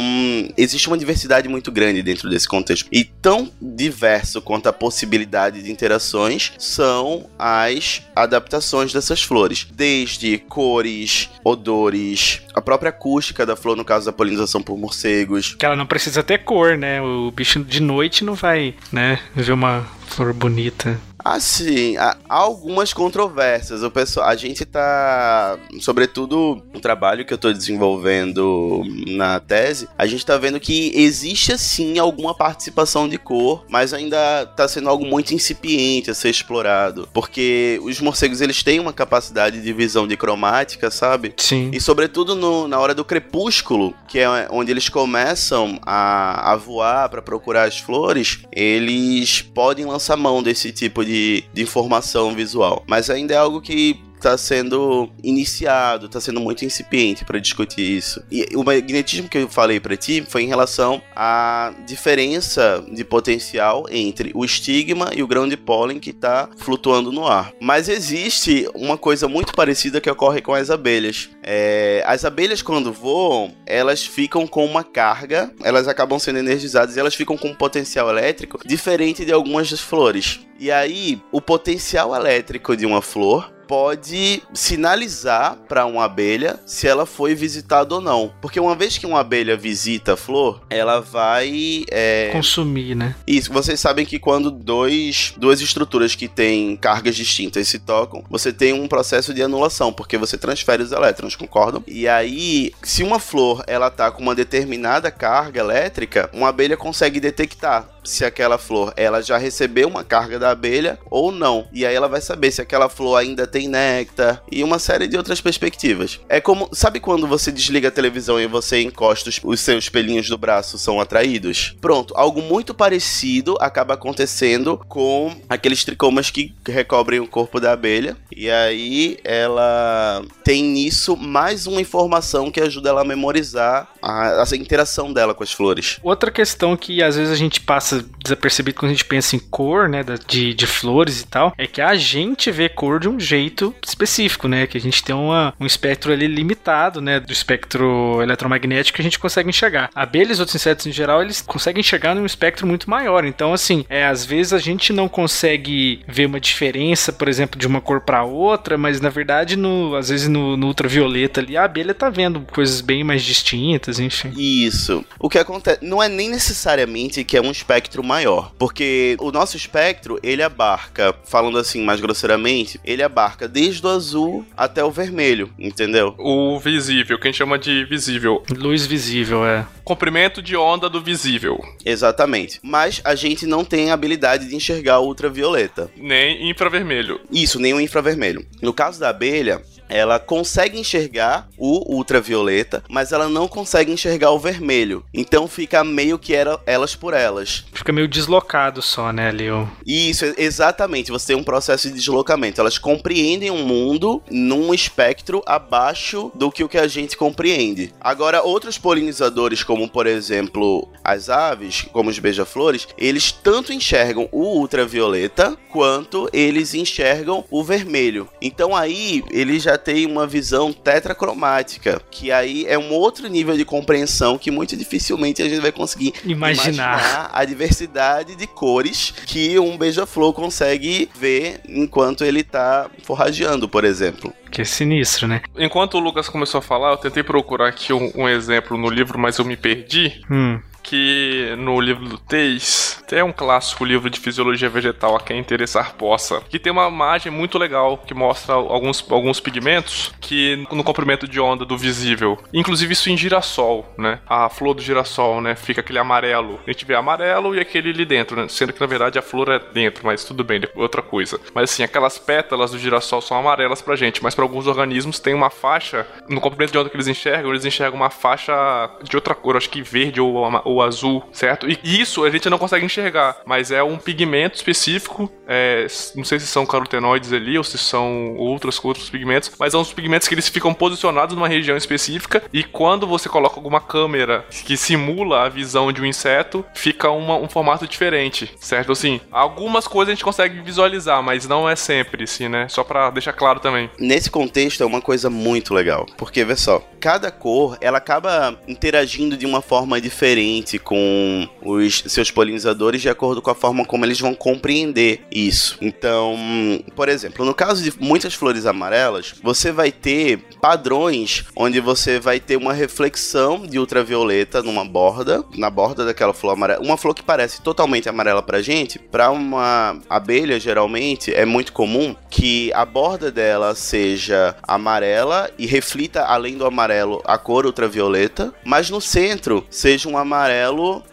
existe uma diversidade muito grande dentro desse contexto. E tão diverso quanto a possibilidade de interações são as adaptações dessas flores, desde cores, odores, a própria acústica da flor no caso da polinização por morcegos. Que ela não precisa ter cor, né? O bicho de noite não vai, né, ver uma flor bonita. Assim, há algumas controvérsias. O pessoal, a gente tá, sobretudo o trabalho que eu tô desenvolvendo na tese, a gente tá vendo que existe assim alguma participação de cor, mas ainda tá sendo algo muito incipiente a ser explorado, porque os morcegos eles têm uma capacidade de visão de cromática, sabe? Sim. E sobretudo no, na hora do crepúsculo, que é onde eles começam a, a voar para procurar as flores, eles podem lançar mão desse tipo de de, de informação visual. Mas ainda é algo que está sendo iniciado, está sendo muito incipiente para discutir isso. E o magnetismo que eu falei para ti foi em relação à diferença de potencial entre o estigma e o grão de pólen que está flutuando no ar. Mas existe uma coisa muito parecida que ocorre com as abelhas. É, as abelhas quando voam, elas ficam com uma carga, elas acabam sendo energizadas e elas ficam com um potencial elétrico diferente de algumas das flores. E aí, o potencial elétrico de uma flor pode sinalizar para uma abelha se ela foi visitada ou não. Porque uma vez que uma abelha visita a flor, ela vai. É... Consumir, né? Isso. Vocês sabem que quando dois, duas estruturas que têm cargas distintas se tocam, você tem um processo de anulação, porque você transfere os elétrons, concordam? E aí, se uma flor ela tá com uma determinada carga elétrica, uma abelha consegue detectar se aquela flor ela já recebeu uma carga da abelha ou não. E aí ela vai saber se aquela flor ainda tem néctar e uma série de outras perspectivas. É como, sabe quando você desliga a televisão e você encosta os, os seus pelinhos do braço são atraídos? Pronto, algo muito parecido acaba acontecendo com aqueles tricomas que recobrem o corpo da abelha. E aí ela tem nisso mais uma informação que ajuda ela a memorizar a, essa interação dela com as flores. Outra questão que às vezes a gente passa desapercebido quando a gente pensa em cor, né, de, de flores e tal, é que a gente vê cor de um jeito específico, né, que a gente tem uma, um espectro ali limitado, né, do espectro eletromagnético que a gente consegue enxergar. Abelhas e outros insetos em geral, eles conseguem enxergar num espectro muito maior. Então, assim, é, às vezes a gente não consegue ver uma diferença, por exemplo, de uma cor para outra, mas na verdade, no, às vezes no, no ultravioleta ali, a abelha tá vendo coisas bem mais distintas, enfim. Isso. O que acontece não é nem necessariamente que é um espectro maior, porque o nosso espectro, ele abarca, falando assim mais grosseiramente, ele abarca desde o azul até o vermelho, entendeu? O visível, que a gente chama de visível. Luz visível, é. Comprimento de onda do visível. Exatamente. Mas a gente não tem a habilidade de enxergar o ultravioleta. Nem infravermelho. Isso, nem o infravermelho. No caso da abelha, ela consegue enxergar o ultravioleta, mas ela não consegue enxergar o vermelho. Então fica meio que era elas por elas. Fica meio deslocado só, né, ali. o- Isso, exatamente. Você tem um processo de deslocamento. Elas compreendem o mundo num espectro abaixo do que o que a gente compreende. Agora, outros polinizadores, como por exemplo as aves, como os beija-flores, eles tanto enxergam o ultravioleta quanto eles enxergam o vermelho. Então aí eles já têm uma visão tetracromática, que aí é um outro nível de compreensão que muito dificilmente a gente vai conseguir Imaginar. a diversidade de cores que um beija-flor consegue ver enquanto ele tá forrageando, por exemplo. Que é sinistro, né? Enquanto o Lucas começou a falar, eu tentei procurar aqui um, um exemplo no livro, mas eu me perdi. Hum. Que no livro do Teis, tem um clássico livro de fisiologia vegetal a quem interessar possa, que tem uma imagem muito legal que mostra alguns, alguns pigmentos que no comprimento de onda do visível. Inclusive isso em girassol, né? A flor do girassol, né? Fica aquele amarelo. A gente vê amarelo e aquele ali dentro, né? Sendo que na verdade a flor é dentro, mas tudo bem, depois outra coisa. Mas assim, aquelas pétalas do girassol são amarelas pra gente, mas para alguns organismos tem uma faixa, no comprimento de onda que eles enxergam, eles enxergam uma faixa de outra cor, acho que verde ou, ama- ou azul, certo? E isso a gente não consegue enxergar, mas é um pigmento específico, é, não sei se são carotenoides ali ou se são outros, outros pigmentos, mas são os pigmentos que eles ficam posicionados numa região específica e quando você coloca alguma câmera que simula a visão de um inseto, fica uma- um formato diferente, certo? Assim, algumas coisas a gente consegue visualizar, mas não é sempre, assim, né? Só pra deixar claro também. Nesse contexto é uma coisa muito legal, porque vê só, cada cor ela acaba interagindo de uma forma diferente com os seus polinizadores de acordo com a forma como eles vão compreender isso. Então, por exemplo, no caso de muitas flores amarelas, você vai ter padrões onde você vai ter uma reflexão de ultravioleta numa borda, na borda daquela flor amarela, uma flor que parece totalmente amarela pra gente, pra uma abelha geralmente é muito comum que a borda dela seja amarela e reflita além do amarelo a cor ultravioleta, mas no centro seja um amarelo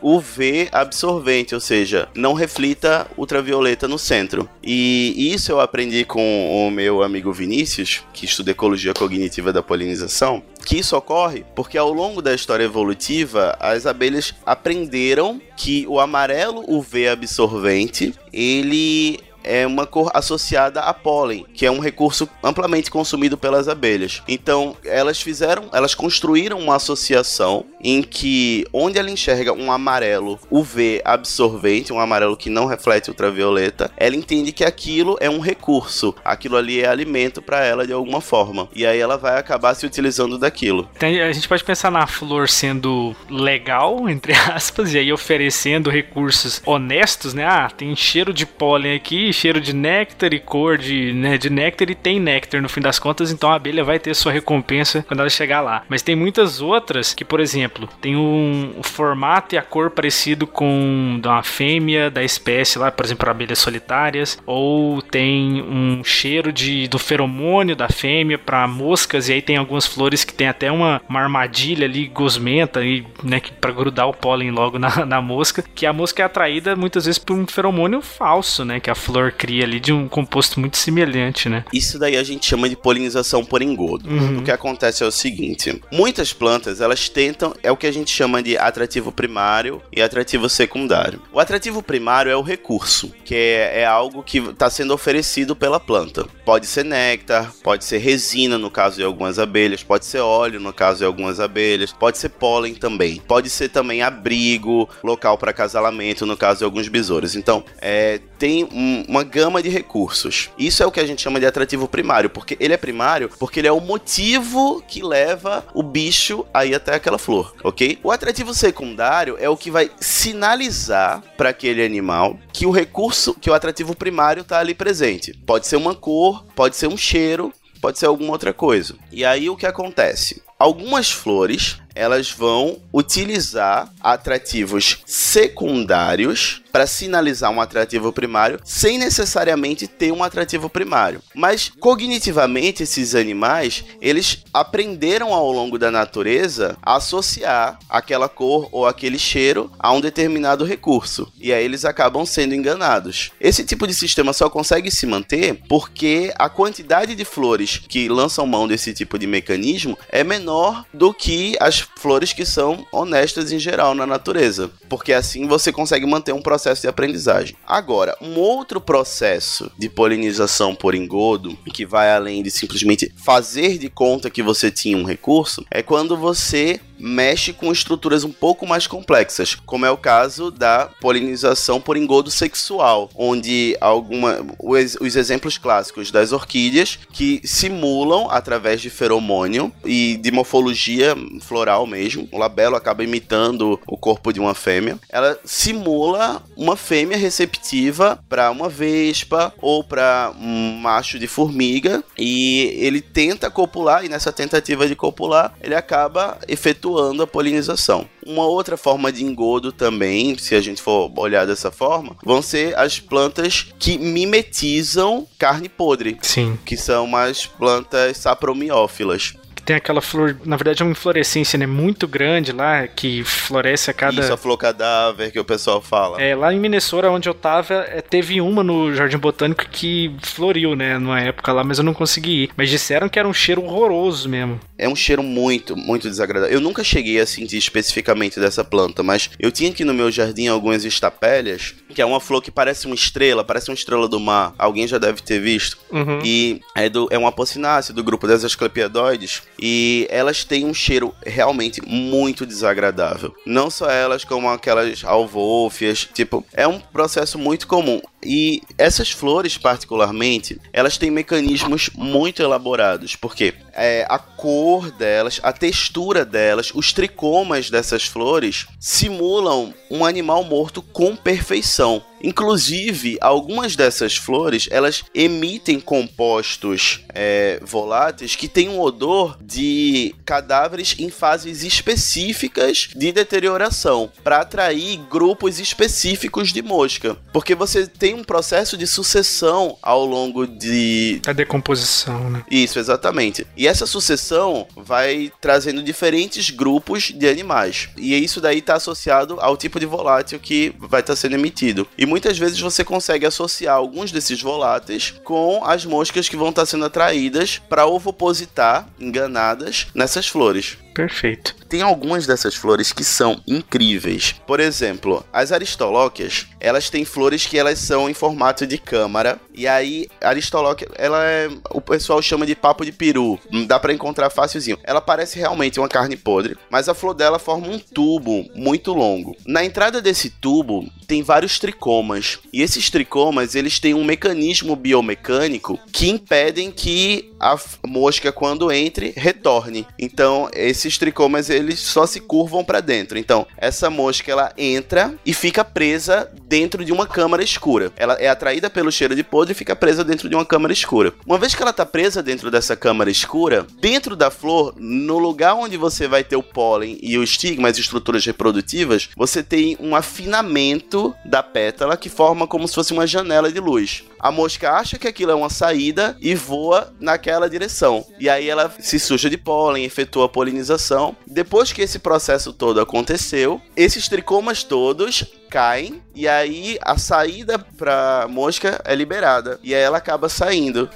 UV absorvente, ou seja, não reflita ultravioleta no centro. E isso eu aprendi com o meu amigo Vinícius, que estuda ecologia cognitiva da polinização, que isso ocorre porque ao longo da história evolutiva as abelhas aprenderam que o amarelo UV absorvente ele é uma cor associada a pólen, que é um recurso amplamente consumido pelas abelhas. Então, elas fizeram, elas construíram uma associação em que onde ela enxerga um amarelo UV absorvente, um amarelo que não reflete ultravioleta, ela entende que aquilo é um recurso, aquilo ali é alimento para ela de alguma forma. E aí ela vai acabar se utilizando daquilo. A gente pode pensar na flor sendo legal, entre [LAUGHS] aspas, e aí oferecendo recursos honestos, né? Ah, tem cheiro de pólen aqui, cheiro de néctar e cor de, né, de néctar e tem néctar no fim das contas, então a abelha vai ter sua recompensa quando ela chegar lá. Mas tem muitas outras que, por exemplo, tem um, formato e a cor parecido com uma fêmea da espécie lá, por exemplo, abelhas solitárias, ou tem um cheiro de do feromônio da fêmea para moscas e aí tem algumas flores que tem até uma, uma armadilha ali gosmenta e né, para grudar o pólen logo na, na mosca, que a mosca é atraída muitas vezes por um feromônio falso, né, que a flor cria ali de um composto muito semelhante, né? Isso daí a gente chama de polinização por engodo. Uhum. O que acontece é o seguinte: muitas plantas elas tentam é o que a gente chama de atrativo primário e atrativo secundário. O atrativo primário é o recurso, que é, é algo que está sendo oferecido pela planta. Pode ser néctar, pode ser resina no caso de algumas abelhas, pode ser óleo no caso de algumas abelhas, pode ser pólen também, pode ser também abrigo, local para acasalamento no caso de alguns besouros. Então, é, tem um- uma gama de recursos. Isso é o que a gente chama de atrativo primário, porque ele é primário porque ele é o motivo que leva o bicho aí até aquela flor, ok? O atrativo secundário é o que vai sinalizar para aquele animal que o recurso, que o atrativo primário está ali presente. Pode ser uma cor, pode ser um cheiro, pode ser alguma outra coisa. E aí o que acontece? Algumas flores, elas vão utilizar atrativos secundários para sinalizar um atrativo primário, sem necessariamente ter um atrativo primário. Mas cognitivamente esses animais, eles aprenderam ao longo da natureza a associar aquela cor ou aquele cheiro a um determinado recurso. E aí eles acabam sendo enganados. Esse tipo de sistema só consegue se manter porque a quantidade de flores que lançam mão desse tipo de mecanismo é menor do que as flores que são honestas em geral na natureza. Porque assim você consegue manter um processo de aprendizagem. Agora, um outro processo de polinização por engodo, que vai além de simplesmente fazer de conta que você tinha um recurso, é quando você mexe com estruturas um pouco mais complexas, como é o caso da polinização por engodo sexual, onde alguma os, os exemplos clássicos das orquídeas que simulam através de feromônio e de morfologia floral mesmo, o labelo acaba imitando o corpo de uma fêmea, ela simula uma fêmea receptiva para uma vespa ou para um macho de formiga e ele tenta copular e nessa tentativa de copular ele acaba efetuando a polinização. Uma outra forma de engodo também, se a gente for olhar dessa forma, vão ser as plantas que mimetizam carne podre, Sim. que são as plantas sapromiófilas. Tem aquela flor, na verdade é uma inflorescência, né, muito grande lá, que floresce a cada... Isso, a flor cadáver que o pessoal fala. É, lá em Minnesota, onde eu tava, é, teve uma no Jardim Botânico que floriu, né, numa época lá, mas eu não consegui ir. Mas disseram que era um cheiro horroroso mesmo. É um cheiro muito, muito desagradável. Eu nunca cheguei a sentir especificamente dessa planta, mas eu tinha aqui no meu jardim algumas estapélias, que é uma flor que parece uma estrela, parece uma estrela do mar. Alguém já deve ter visto. Uhum. E é, do, é uma apocinácea do grupo das asclepiodoides. E elas têm um cheiro realmente muito desagradável. Não só elas, como aquelas alvôfias. Tipo, é um processo muito comum. E essas flores, particularmente, elas têm mecanismos muito elaborados. Porque é, a cor delas, a textura delas, os tricomas dessas flores simulam um animal morto com perfeição. Inclusive, algumas dessas flores elas emitem compostos é, voláteis que têm um odor de cadáveres em fases específicas de deterioração para atrair grupos específicos de mosca, porque você tem um processo de sucessão ao longo de A decomposição, né? isso, exatamente. E essa sucessão vai trazendo diferentes grupos de animais. E isso daí está associado ao tipo de volátil que vai estar sendo emitido. E muitas vezes você consegue associar alguns desses voláteis com as moscas que vão estar sendo atraídas para ovopositar, enganadas, nessas flores. Perfeito. Tem algumas dessas flores que são incríveis. Por exemplo, as aristolóquias, elas têm flores que elas são em formato de câmara. E aí, aristolóquia, ela é. O pessoal chama de papo de peru. Dá pra encontrar facilzinho. Ela parece realmente uma carne podre, mas a flor dela forma um tubo muito longo. Na entrada desse tubo tem vários tricomas. E esses tricomas, eles têm um mecanismo biomecânico que impedem que a mosca, quando entre, retorne. Então, esses tricomas, eles só se curvam para dentro. Então, essa mosca, ela entra e fica presa dentro de uma câmara escura. Ela é atraída pelo cheiro de podre e fica presa dentro de uma câmara escura. Uma vez que ela tá presa dentro dessa câmara escura, dentro da flor, no lugar onde você vai ter o pólen e o estigma, as estruturas reprodutivas, você tem um afinamento da pétala que forma como se fosse uma janela de luz. A mosca acha que aquilo é uma saída e voa naquela direção. E aí ela se suja de pólen, efetua a polinização. Depois que esse processo todo aconteceu, esses tricomas todos caem e aí a saída pra mosca é liberada e aí ela acaba saindo.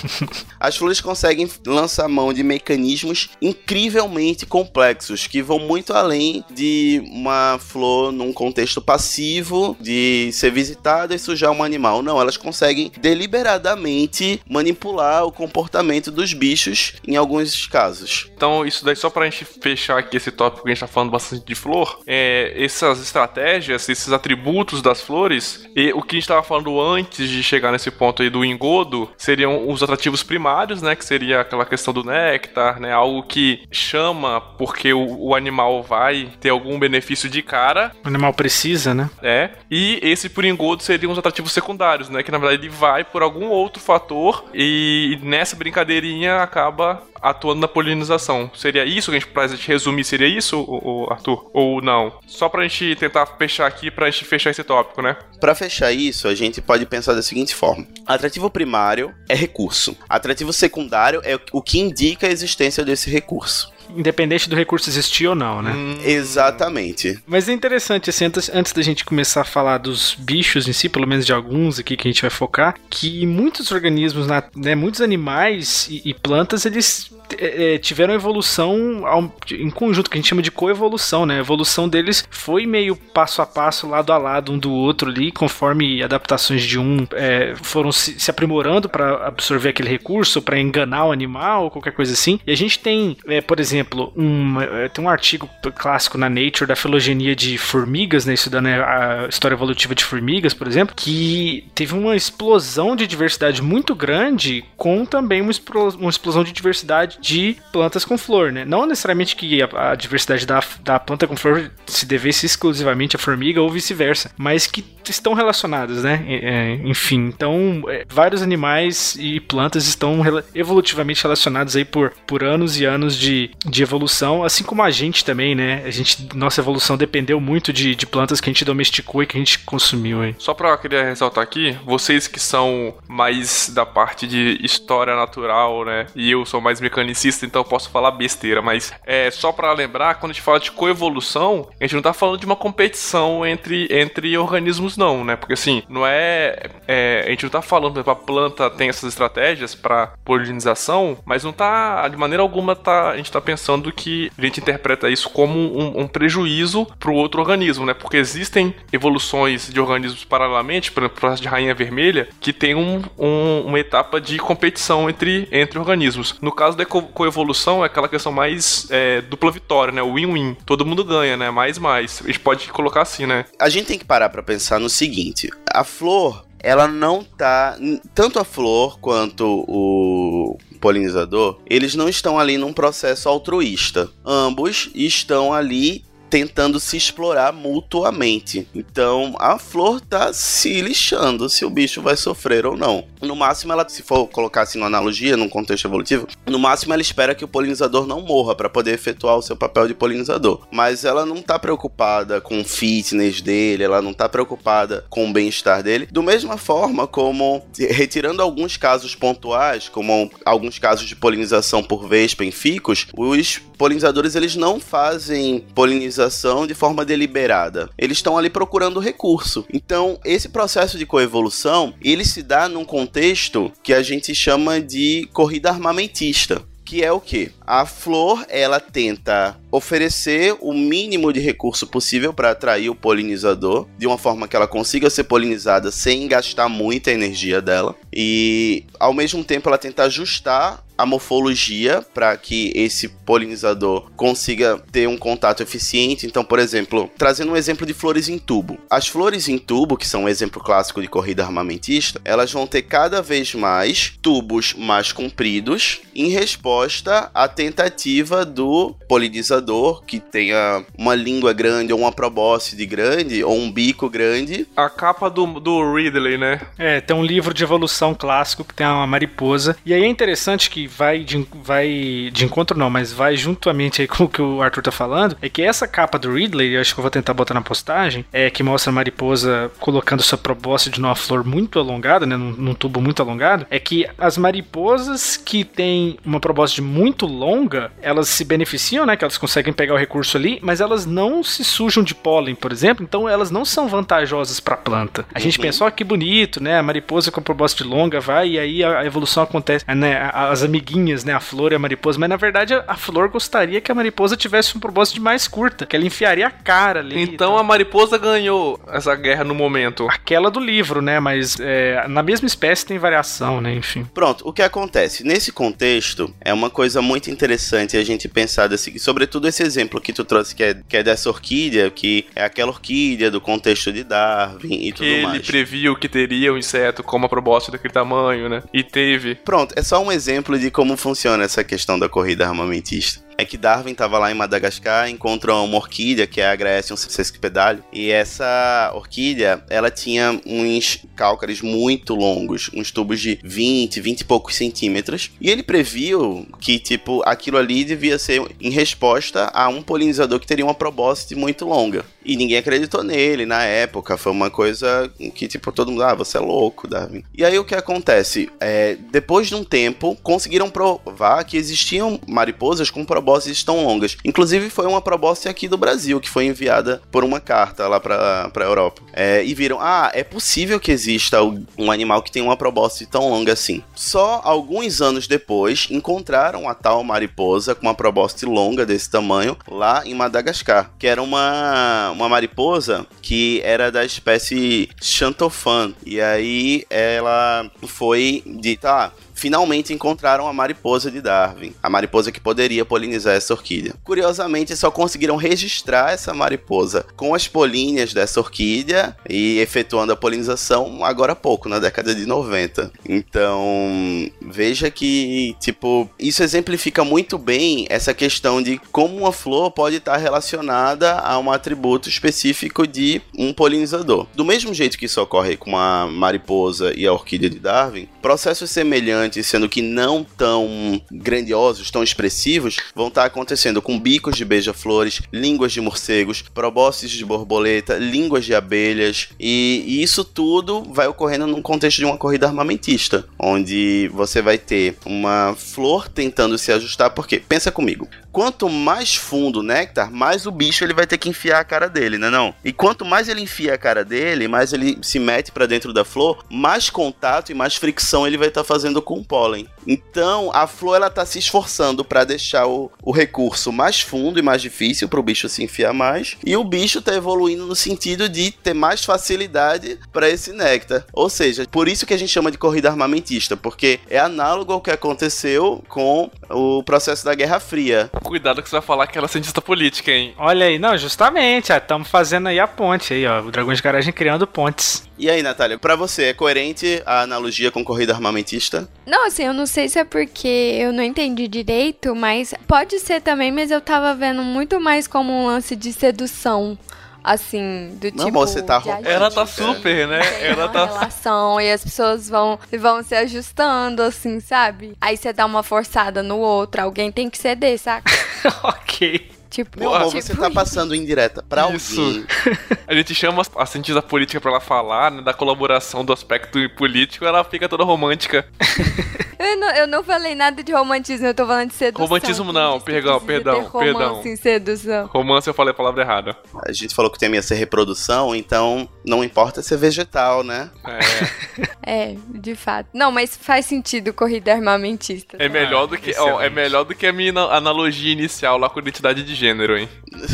[LAUGHS] As flores conseguem lançar mão de mecanismos incrivelmente complexos que vão muito além de uma flor num contexto passivo de ser visitada e sujar um animal. Não, elas conseguem deliberadamente manipular o comportamento dos bichos em alguns casos. Então, isso daí só pra gente fechar aqui esse tópico que a gente tá falando bastante de flor, é, essas estratégias, esses atributos das flores, e o que a gente tava falando antes de chegar nesse ponto aí do engodo, seriam os atrativos primários, né, que seria aquela questão do néctar, né, algo que chama porque o, o animal vai ter algum benefício de cara, O animal precisa, né? é, e esse por engodo seriam os atrativos secundários, né, que na verdade ele vai por algum outro fator e nessa brincadeirinha acaba atuando na polinização. Seria isso que a gente, pra gente resumir, seria isso, Arthur? Ou não? Só pra gente tentar fechar aqui, pra gente fechar esse tópico, né? Para fechar isso, a gente pode pensar da seguinte forma: atrativo primário é recurso, atrativo secundário é o que indica a existência desse recurso. Independente do recurso existir ou não, né? Hum, Exatamente. Mas é interessante, assim, antes, antes da gente começar a falar dos bichos em si, pelo menos de alguns aqui que a gente vai focar, que muitos organismos, né, muitos animais e, e plantas, eles é, é, tiveram evolução ao- em conjunto, que a gente chama de coevolução, né? A evolução deles foi meio passo a passo, lado a lado, um do outro ali, conforme adaptações de um é, foram se, se aprimorando para absorver aquele recurso, para enganar o animal, ou qualquer coisa assim. E a gente tem, é, por exemplo, um, é, tem um artigo clássico na Nature da filogenia de formigas, né, estudando a história evolutiva de formigas, por exemplo, que teve uma explosão de diversidade muito grande, com também uma, explo- uma explosão de diversidade de plantas com flor, né? Não necessariamente que a, a diversidade da, da planta com flor se devesse exclusivamente à formiga ou vice-versa, mas que estão relacionadas, né? É, enfim, então é, vários animais e plantas estão evolutivamente relacionados aí por, por anos e anos de, de evolução, assim como a gente também, né? A gente, nossa evolução dependeu muito de, de plantas que a gente domesticou e que a gente consumiu aí. Só pra querer ressaltar aqui, vocês que são mais da parte de história natural, né? E eu sou mais mecanicista, então eu posso falar besteira, mas é só pra lembrar, quando a gente fala de coevolução, a gente não tá falando de uma competição entre, entre organismos, não, né? Porque assim, não é, é, A gente não tá falando, por exemplo, a planta tem essas estratégias pra polinização, mas não tá. De maneira alguma tá, a gente tá pensando que a gente interpreta isso como um, um prejuízo pro outro organismo, né? Porque existem evoluções de organismos paralelamente, por exemplo, o de rainha vermelha, que tem um- um- uma etapa de competição entre, entre organismos. No caso da co- coevolução, é aquela questão mais é, dupla vitória, né? O Win-win. Todo mundo ganha, né? Mais, mais. A gente pode colocar assim, né? A gente tem que parar pra pensar no seguinte: a flor, ela não tá. Tanto a flor quanto o polinizador, eles não estão ali num processo altruísta. Ambos estão ali tentando se explorar mutuamente. Então a flor tá se lixando se o bicho vai sofrer ou não. No máximo, ela, se for colocar assim numa analogia, num contexto evolutivo, no máximo ela espera que o polinizador não morra para poder efetuar o seu papel de polinizador. Mas ela não tá preocupada com o fitness dele, ela não tá preocupada com o bem-estar dele. Do mesma forma como, retirando alguns casos pontuais, como alguns casos de polinização por vespa em ficos, os polinizadores eles não fazem polinização de forma deliberada. Eles estão ali procurando recurso. Então, esse processo de coevolução, ele se dá num contexto que a gente chama de corrida armamentista. Que é o que? A flor ela tenta oferecer o mínimo de recurso possível para atrair o polinizador, de uma forma que ela consiga ser polinizada sem gastar muita energia dela, e ao mesmo tempo ela tenta ajustar a morfologia para que esse polinizador consiga ter um contato eficiente. Então, por exemplo, trazendo um exemplo de flores em tubo. As flores em tubo, que são um exemplo clássico de corrida armamentista, elas vão ter cada vez mais tubos mais compridos em resposta à tentativa do polinizador que tenha uma língua grande ou uma probóscide grande ou um bico grande. A capa do, do Ridley, né? É, tem um livro de evolução clássico que tem uma mariposa. E aí é interessante que vai de, vai de encontro, não, mas vai juntamente aí com o que o Arthur tá falando. É que essa capa do Ridley, eu acho que eu vou tentar botar na postagem, é que mostra a mariposa colocando sua probóscide numa flor muito alongada, né? Num, num tubo muito alongado. É que as mariposas que têm uma probóscide muito longa, elas se beneficiam, né? Que elas conseguem pegar o recurso ali, mas elas não se sujam de pólen, por exemplo. Então elas não são vantajosas para a planta. A gente Uhum. pensa, ó, que bonito, né? A mariposa com probóscide longa vai e aí a a evolução acontece, né? a- As amiguinhas, né? A flor e a mariposa. Mas na verdade a- a flor gostaria que a mariposa tivesse um probóscide mais curta, que ela enfiaria a cara ali. e Então a mariposa ganhou essa guerra no momento. Aquela do livro, né? Mas é, na mesma espécie tem variação, né? Enfim. Pronto, o que acontece? Nesse contexto, é uma coisa muito interessante a gente pensar desse, sobretudo esse exemplo que tu trouxe, que é, que é dessa orquídea, que é aquela orquídea do contexto de Darwin e Que tudo ele mais. previu que teria um inseto com uma probóscide daquele tamanho, né? E teve. Pronto, é só um exemplo de como funciona essa questão da corrida armamentista. É que Darwin estava lá em Madagascar, encontrou uma orquídea, que é a Agraecium sesquipedale, e essa orquídea, ela tinha uns cálcares muito longos, uns tubos de 20, 20 e poucos centímetros, e ele previu que, tipo, aquilo ali devia ser em resposta a um polinizador que teria uma probóscide muito longa. E ninguém acreditou nele na época, foi uma coisa que, tipo, todo mundo, ah, você é louco, Darwin. E aí o que acontece? É, depois de um tempo, conseguiram provar que existiam mariposas com probóscides tão longas. Inclusive, foi uma probóscide aqui do Brasil, que foi enviada por uma carta lá pra, pra Europa. É, e viram, ah, é possível que exista um animal que tem uma probóscide tão longa assim. Só alguns anos depois, encontraram a tal mariposa com uma probóscide longa desse tamanho lá em Madagascar, que era uma, uma mariposa que era da espécie Xantofan. E aí ela foi dita, ah, finalmente encontraram a mariposa de Darwin, a mariposa que poderia polinizar essa orquídea. Curiosamente, só conseguiram registrar essa mariposa com as políneas dessa orquídea e efetuando a polinização agora há pouco, na década de 90. Então, veja que, tipo, isso exemplifica muito bem essa questão de como uma flor pode estar relacionada a um atributo específico de um polinizador. Do mesmo jeito que isso ocorre com a mariposa e a orquídea de Darwin, processos semelhantes, sendo que não tão grandiosos, tão expressivos, vão estar acontecendo com bicos de beija-flores, línguas de morcegos, probóscides de borboleta, línguas de abelhas, e, e isso tudo vai ocorrendo num contexto de uma corrida armamentista, onde você vai ter uma flor tentando se ajustar, porque pensa comigo, quanto mais fundo o néctar, mais o bicho ele vai ter que enfiar a cara dele, né não? E quanto mais ele enfia a cara dele, mais ele se mete para dentro da flor, mais contato e mais fricção ele vai estar fazendo com o pólen. Então, a flor ela tá se esforçando para deixar o, o recurso mais fundo e mais difícil para o bicho se enfiar mais, e o bicho tá evoluindo no sentido de ter mais facilidade para esse néctar. Ou seja, por isso que a gente chama de corrida armamentista, porque é análogo ao que aconteceu com o processo da Guerra Fria. Cuidado que você vai falar que ela é cientista política, hein? Olha aí, não, justamente, estamos fazendo aí a ponte aí, ó. O Dragões de Garagem criando pontes. E aí, Natália, para você, é coerente a analogia com corrida armamentista? Não, assim, eu não sei se é porque eu não entendi direito, mas pode ser também, mas eu tava vendo muito mais como um lance de sedução. Assim, do Não, tipo. você tá de a roubando. Ela tá super, né? tem Ela tá. relação e as pessoas vão, vão se ajustando, assim, sabe? Aí você dá uma forçada no outro, alguém tem que ceder, saca? [LAUGHS] ok. Tipo, Meu amor, tipo você tá passando indireta pra Isso. alguém. [LAUGHS] A gente chama a cientista política pra ela falar, né, da colaboração do aspecto político, ela fica toda romântica. [LAUGHS] Eu não, eu não falei nada de romantismo, eu tô falando de sedução. Romantismo não, perdão, perdão, romance perdão. em sedução. Romance eu falei a palavra errada. A gente falou que o tema ia ser reprodução, então não importa ser vegetal, né? É, [LAUGHS] É, de fato. Não, mas faz sentido corrida armamentista. é melhor do que. ó, é melhor do que a minha ana- analogia inicial lá com identidade de gênero, hein?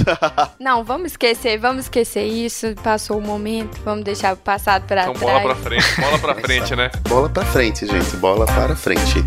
[LAUGHS] Não, vamos esquecer, vamos esquecer isso. Passou o momento, vamos deixar o passado pra Então trás. bola pra frente, bola pra [LAUGHS] frente, né? Bola pra frente, gente. Bola para frente.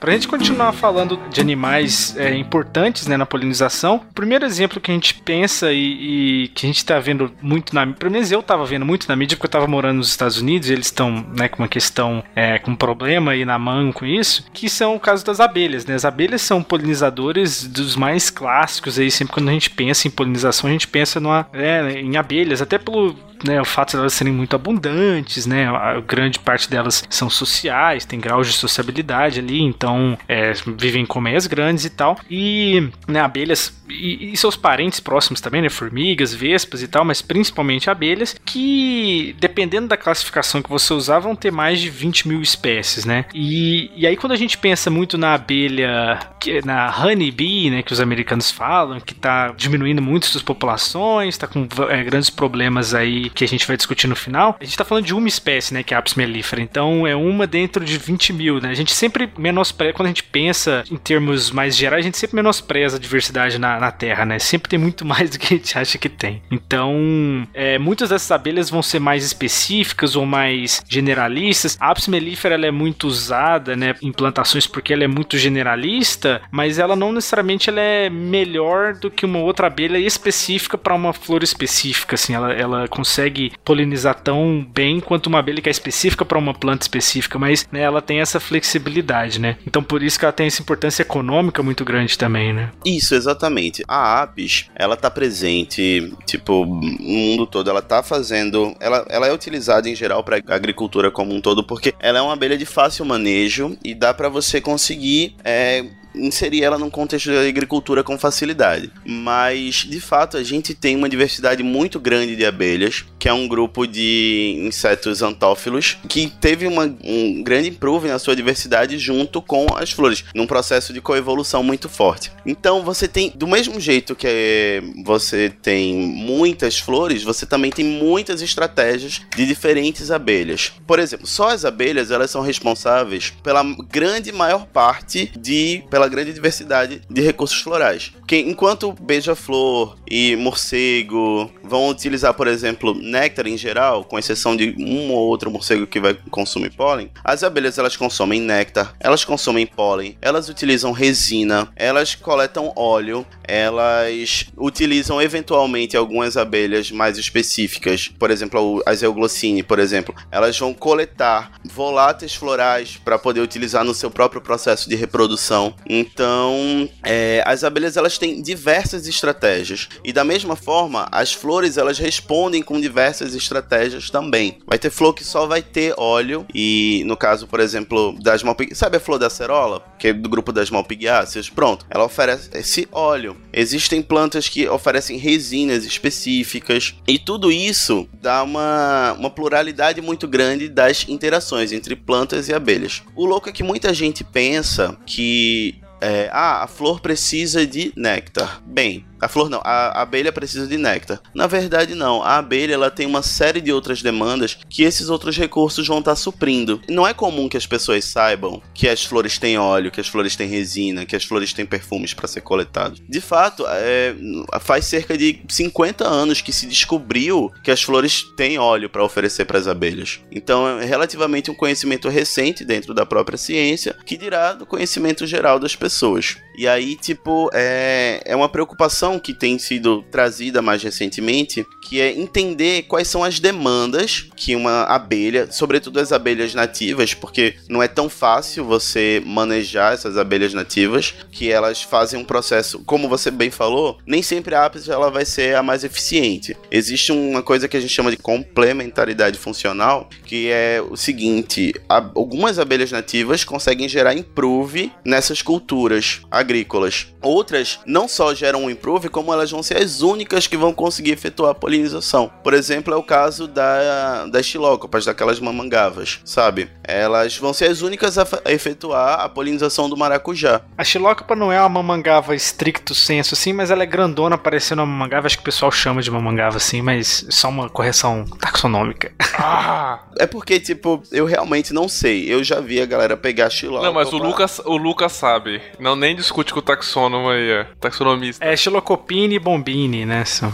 Pra gente continuar falando de animais é, importantes né, na polinização, o primeiro exemplo que a gente pensa e, e que a gente tá vendo muito na pelo menos eu tava vendo muito na mídia porque eu tava morando nos Estados Unidos e eles estão né, com uma questão, é, com um problema aí na mão com isso, que são o caso das abelhas, né? As abelhas são polinizadores dos mais clássicos aí, sempre quando a gente pensa em polinização, a gente pensa numa, é, em abelhas, até pelo né, o fato de elas serem muito abundantes, né, a grande parte delas são sociais, tem graus de sociabilidade ali, então é, vivem em colmeias grandes e tal, e né, abelhas e, e, seus parentes próximos também, né, formigas, vespas e tal, mas principalmente abelhas, que dependendo da classificação que você usar, vão ter mais de 20 mil espécies, né, e, e aí quando a gente pensa muito na abelha, na honey bee, né, que os americanos falam, que está diminuindo muito suas populações, está com é, grandes problemas aí que a gente vai discutir no final, a gente tá falando de uma espécie, né, que é a Apis mellifera. Então é uma dentro de 20 mil, né? A gente sempre menospreza, quando a gente pensa em termos mais gerais, a gente sempre menospreza a diversidade na, na Terra, né? Sempre tem muito [LAUGHS] mais do que a gente acha que tem. Então, é, muitas dessas abelhas vão ser mais específicas ou mais generalistas. A Apis mellifera ela é muito usada, né, em plantações porque ela é muito generalista, mas ela não necessariamente ela é melhor do que uma outra abelha específica para uma flor específica, assim, ela, ela consegue consegue polinizar tão bem quanto uma abelha que é específica para uma planta específica, mas né, ela tem essa flexibilidade, né? Então por isso que ela tem essa importância econômica muito grande também, né? Isso, exatamente. A Apis, ela tá presente, tipo, no mundo todo, ela tá fazendo, ela, ela é utilizada em geral para agricultura como um todo, porque ela é uma abelha de fácil manejo e dá para você conseguir é, inserir ela num contexto de agricultura com facilidade. Mas, de fato, a gente tem uma diversidade muito grande de abelhas, que é um grupo de insetos antófilos, que teve uma, um grande improve na sua diversidade junto com as flores, num processo de coevolução muito forte. Então, você tem, do mesmo jeito que você tem muitas flores, você também tem muitas estratégias de diferentes abelhas. Por exemplo, só as abelhas, elas são responsáveis pela grande maior parte de pela grande diversidade de recursos florais. Que enquanto beija-flor e morcego vão utilizar, por exemplo, néctar em geral, com exceção de um ou outro morcego que vai consumir pólen, as abelhas elas consomem néctar, elas consomem pólen, elas utilizam resina, elas coletam óleo, elas utilizam eventualmente algumas abelhas mais específicas, por exemplo, as euglossine, por exemplo, elas vão coletar voláteis florais para poder utilizar no seu próprio processo de reprodução. Então, é, as abelhas elas têm diversas estratégias e da mesma forma as flores elas respondem com diversas estratégias também. Vai ter flor que só vai ter óleo e no caso, por exemplo, das malpig... sabe a flor da acerola, que é do grupo das malpighiáceas? Pronto, ela oferece esse óleo. Existem plantas que oferecem resinas específicas e tudo isso dá uma, uma pluralidade muito grande das interações entre plantas e abelhas. O louco é que muita gente pensa que é, ah, a flor precisa de néctar. Bem, a flor não, a, abelha precisa de néctar. Na verdade, não. A abelha ela tem uma série de outras demandas que esses outros recursos vão estar suprindo. Não é comum que as pessoas saibam que as flores têm óleo, que as flores têm resina, que as flores têm perfumes para ser coletados. De fato, é, faz cerca de 50 anos que se descobriu que as flores têm óleo para oferecer para as abelhas. Então, é relativamente um conhecimento recente dentro da própria ciência, que dirá do conhecimento geral das pessoas. E aí, tipo, é, é uma preocupação que tem sido trazida mais recentemente, que é entender quais são as demandas que uma abelha, sobretudo as abelhas nativas, porque não é tão fácil você manejar essas abelhas nativas, que elas fazem um processo, como você bem falou, nem sempre a apis ela vai ser a mais eficiente. Existe uma coisa que a gente chama de complementaridade funcional, que é o seguinte, algumas abelhas nativas conseguem gerar improve nessas culturas agrícolas. Outras não só geram um improve, como elas vão ser as únicas que vão conseguir efetuar a polinização. Por exemplo, é o caso da, das xilócopas, daquelas mamangavas, sabe? Elas vão ser as únicas a, a efetuar a polinização do maracujá. A xilócopa não é uma mamangava estricto senso, assim, mas ela é grandona, parecendo uma mamangava. Acho que o pessoal chama de mamangava, assim, mas só uma correção taxonômica. Ah! É porque, tipo, eu realmente não sei. Eu já vi a galera pegar xilócopa. Não, mas o Lucas, o Lucas sabe. Não, nem discute com o taxônomo aí, é. taxonomista. É xilocopine e bombine, né? São.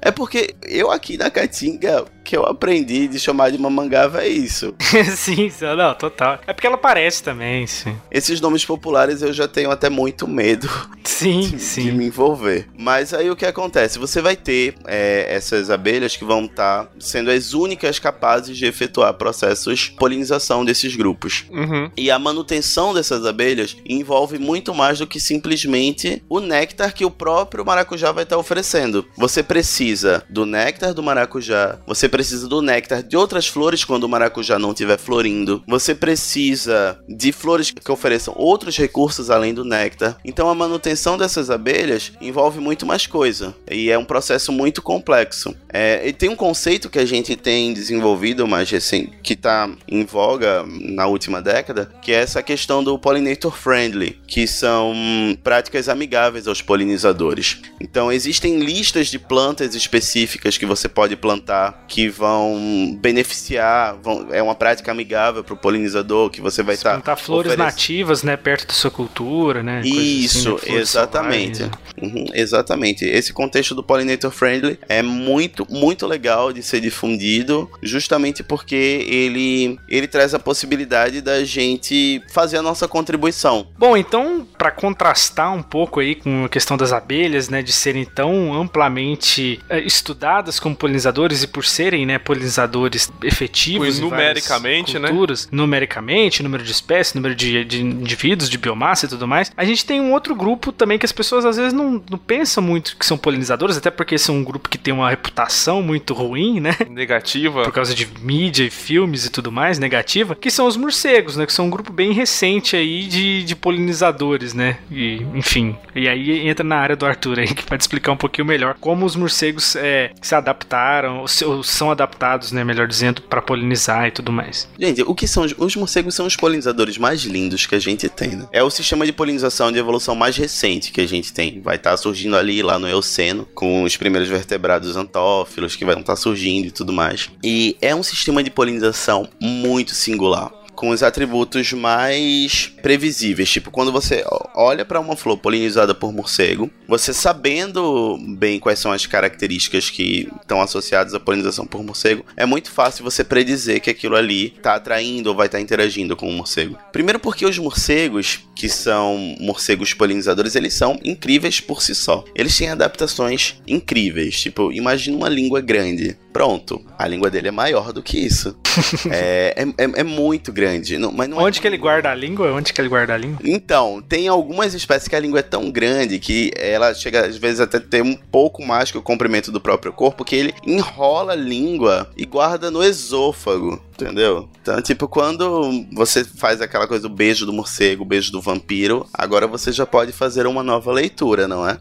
é porque eu aqui na Caatinga que eu aprendi de chamar de mamangava é isso. [LAUGHS] sim, não, total. É porque ela parece também, sim. Esses nomes populares eu já tenho até muito medo [LAUGHS] Sim, de, sim. de me envolver. Mas aí o que acontece? Você vai ter é, essas abelhas que vão estar sendo as únicas capazes de efetuar processos de polinização desses grupos. Uhum. E a manutenção dessas abelhas envolve muito mais do que simplesmente o néctar que o próprio maracujá vai estar oferecendo. Você precisa do néctar do maracujá, você precisa do néctar de outras flores quando o maracujá não estiver florindo, você precisa de flores que ofereçam outros recursos além do néctar. Então a manutenção dessas abelhas envolve muito mais coisa e é um processo muito complexo. É, e tem um conceito que a gente tem desenvolvido mais recente, que está em voga na última década, que é essa questão do pollinator friendly, que são práticas amigáveis aos polinizadores. Então existem listas de plantas específicas que você pode plantar que vão beneficiar, vão- é uma prática amigável para o polinizador que você vai estar Plantar flores oferecendo. nativas, né, perto da sua cultura, né? assim, Isso, né, flores exatamente. selvagens. Uhum, exatamente. Esse contexto do Pollinator Friendly é muito, muito legal de ser difundido, justamente porque ele, ele traz a possibilidade da gente fazer a nossa contribuição. Bom, então, para contrastar um pouco aí com a questão das abelhas, né, de serem tão amplamente eh, estudadas como polinizadores e por serem, né, polinizadores efetivos numericamente, né? culturas, numericamente, número de espécies, número de, de indivíduos, de biomassa e tudo mais, a gente tem um outro grupo também que as pessoas às vezes não, não pensam muito que são polinizadores, até porque são um grupo que tem uma reputação muito ruim, né? Negativa. por causa de mídia e filmes e tudo mais, negativa, que são os morcegos, né? Que são um grupo bem recente aí de, de polinizadores, né? E, enfim. E aí entra na área do Arthur aí, [LAUGHS] que pode explicar um pouquinho melhor como os morcegos é, se adaptaram, ou, se- ou são adaptados, né? Melhor dizendo, para polinizar e tudo mais. Gente, o que são os, os morcegos são os polinizadores mais lindos que a gente tem, né? É o sistema de polinização de evolução mais recente que a gente tem. Vai estar surgindo ali lá no Eoceno, com os primeiros vertebrados antófilos que vão estar surgindo e tudo mais. E é um sistema de polinização muito singular. Com os atributos mais previsíveis. Tipo, quando você olha para uma flor polinizada por morcego, você sabendo bem quais são as características que estão associadas à polinização por morcego, é muito fácil você predizer que aquilo ali está atraindo ou vai estar interagindo com o morcego. Primeiro porque os morcegos, que são morcegos polinizadores, eles são incríveis por si só. Eles têm adaptações incríveis. Tipo, imagina uma língua grande. Pronto, a língua dele é maior do que isso. [LAUGHS] é, é, é- é muito grande. Não, mas não é Onde que ele guarda a língua? Onde que ele guarda a língua? então, tem algumas espécies que a língua é tão grande que ela chega às vezes até ter um pouco mais que o comprimento do próprio corpo, que ele enrola a língua e guarda no esôfago, entendeu? Então, tipo, quando você faz aquela coisa do beijo do morcego, o beijo do vampiro, agora você já pode fazer uma nova leitura, não é?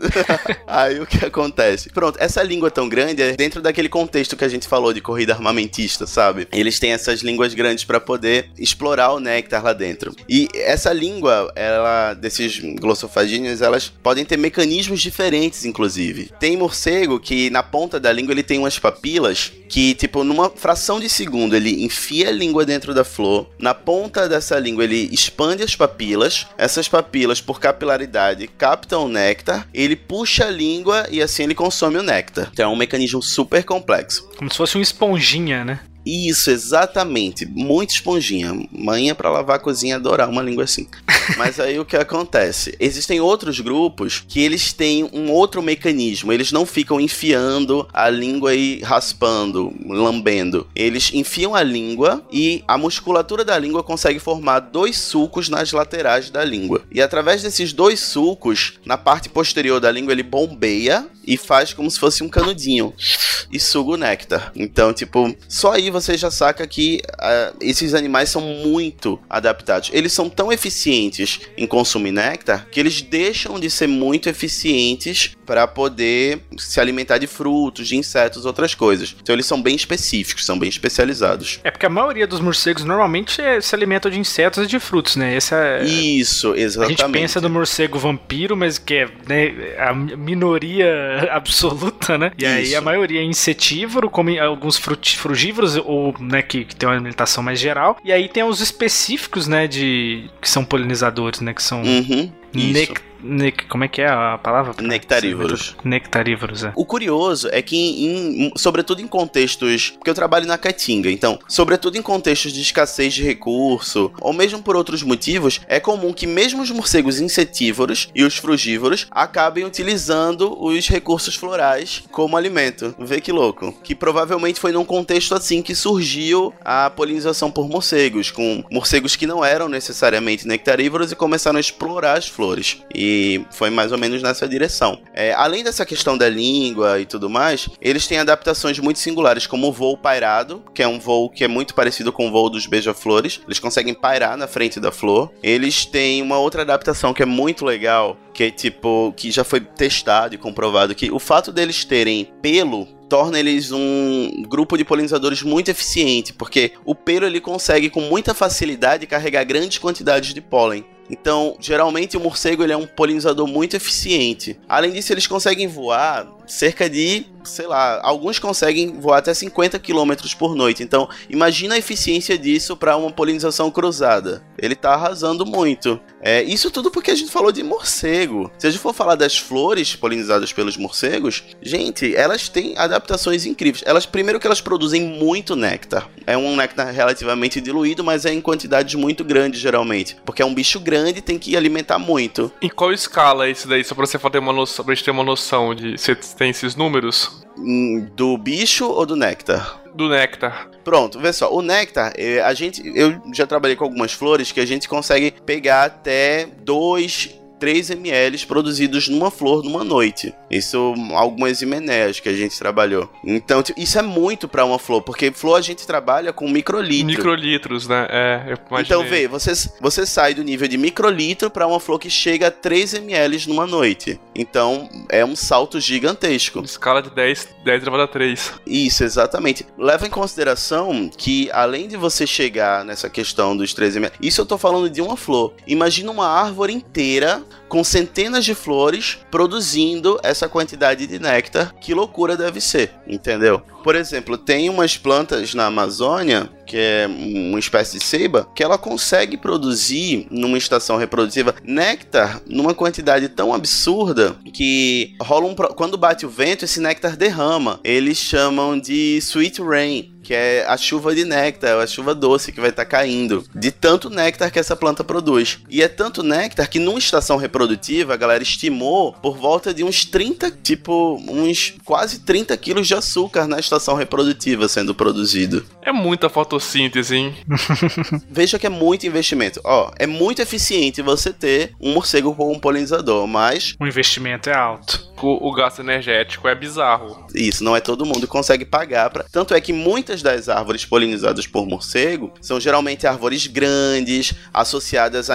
[LAUGHS] Aí o que acontece? Pronto, essa língua tão grande é dentro daquele contexto que a gente falou de corrida armamentista, sabe? Eles têm essas línguas grandes para poder explorar o néctar lá dentro. E essa língua, ela desses glossofagíneos, elas podem ter mecanismos diferentes, inclusive. Tem morcego que na ponta da língua ele tem umas papilas que, tipo, numa fração de segundo ele enfia a língua dentro da flor, na ponta dessa língua ele expande as papilas, essas papilas por capilaridade captam o néctar, ele puxa a língua e assim ele consome o néctar. Então é um mecanismo super complexo. Como se fosse uma esponjinha, né? Isso, exatamente. Muito esponjinha. Manha pra lavar a cozinha adorar uma língua assim. [LAUGHS] Mas aí o que acontece? Existem outros grupos que eles têm um outro mecanismo. Eles não ficam enfiando a língua e raspando, lambendo. Eles enfiam a língua e a musculatura da língua consegue formar dois sulcos nas laterais da língua. E através desses dois sulcos, na parte posterior da língua, ele bombeia e faz como se fosse um canudinho e suga o néctar. Então, tipo, só aí você já saca que ah, esses animais são muito adaptados. Eles são tão eficientes em consumir néctar que eles deixam de ser muito eficientes para poder se alimentar de frutos, de insetos, outras coisas. Então, eles são bem específicos, são bem especializados. É porque a maioria dos morcegos normalmente é- se alimenta de insetos e de frutos, né? Essa é. Isso, A exatamente. gente pensa no morcego vampiro, mas que é né, a minoria [LAUGHS] absoluta, né? E aí Isso. a maioria é insetívoro, come alguns frugívoros, ou né, que, que tem uma alimentação mais geral. E aí tem os específicos, né, de que são polinizadores, né? Que são Uhum, isso. Nec- como é que é a palavra? Nectarívoros. Nectarívoros, é. O curioso é que, em- sobretudo em contextos. Porque eu trabalho na Caatinga, então, sobretudo em contextos de escassez de recurso, ou mesmo por outros motivos, é comum que mesmo os morcegos insetívoros e os frugívoros acabem utilizando os recursos florais como alimento. Vê que louco. Que provavelmente foi num contexto assim que surgiu a polinização por morcegos, com morcegos que não eram necessariamente nectarívoros e começaram a explorar as flores. E foi mais ou menos nessa direção. É, além dessa questão da língua e tudo mais, eles têm adaptações muito singulares, como o voo pairado, que é um voo que é muito parecido com o voo dos beija-flores. Eles conseguem pairar na frente da flor. Eles têm uma outra adaptação que é muito legal, que é tipo, que já foi testado e comprovado, que o fato deles terem pelo torna eles um grupo de polinizadores muito eficiente, porque o pelo ele consegue com muita facilidade carregar grandes quantidades de pólen. Então, geralmente o morcego ele é um polinizador muito eficiente. Além disso, eles conseguem voar cerca de, sei lá, alguns conseguem voar até 50 km por noite. Então, imagina a eficiência disso para uma polinização cruzada. Ele tá arrasando muito. É, isso tudo porque a gente falou de morcego. Se a gente for falar das flores polinizadas pelos morcegos, gente, elas têm adaptações incríveis. Elas, primeiro que elas produzem muito néctar. É um néctar relativamente diluído, mas é em quantidades muito grandes geralmente, porque é um bicho grande e tem que alimentar muito. Em qual escala é esse daí? Só pra você ter uma noção, pra gente ter uma noção de. Tem esses números? Hum, Do bicho ou do néctar? Do néctar. Pronto, vê só, o néctar, eh, a gente, eu já trabalhei com algumas flores que a gente consegue pegar até 2, 3 ml produzidos numa flor numa noite. Isso, algumas himenéas que a gente trabalhou. Então, isso é muito pra uma flor, porque flor a gente trabalha com microlitro. Microlitros, né? É. Então, vê, você, você sai do nível de microlitro pra uma flor que chega a 3 ml numa noite. Então, é um salto gigantesco. Escala de 10, 10 elevado a 3. Isso, exatamente. Leva em consideração que, além de você chegar nessa questão dos 13 ml, isso eu tô falando de uma flor. Imagina uma árvore inteira com centenas de flores produzindo essa quantidade de néctar. Que loucura deve ser, entendeu? Por exemplo, tem umas plantas na Amazônia, que é uma espécie de ceiba, que ela consegue produzir numa estação reprodutiva néctar numa quantidade tão absurda que rola um quando bate o vento, esse néctar derrama. Eles chamam de sweet rain, que é a chuva de néctar, a chuva doce que vai estar caindo, de tanto néctar que essa planta produz. E é tanto néctar que numa estação reprodutiva, a galera estimou por volta de uns 30, tipo, uns quase 30 quilos de açúcar na estação reprodutiva sendo produzido. É muita fotossíntese, hein? [LAUGHS] Veja que é muito investimento. Ó, é muito eficiente você ter um morcego com um polinizador, mas O investimento é alto. O, o gasto energético é bizarro. isso não é todo mundo que consegue pagar para. Tanto é que muitas das árvores polinizadas por morcego são geralmente árvores grandes, associadas a,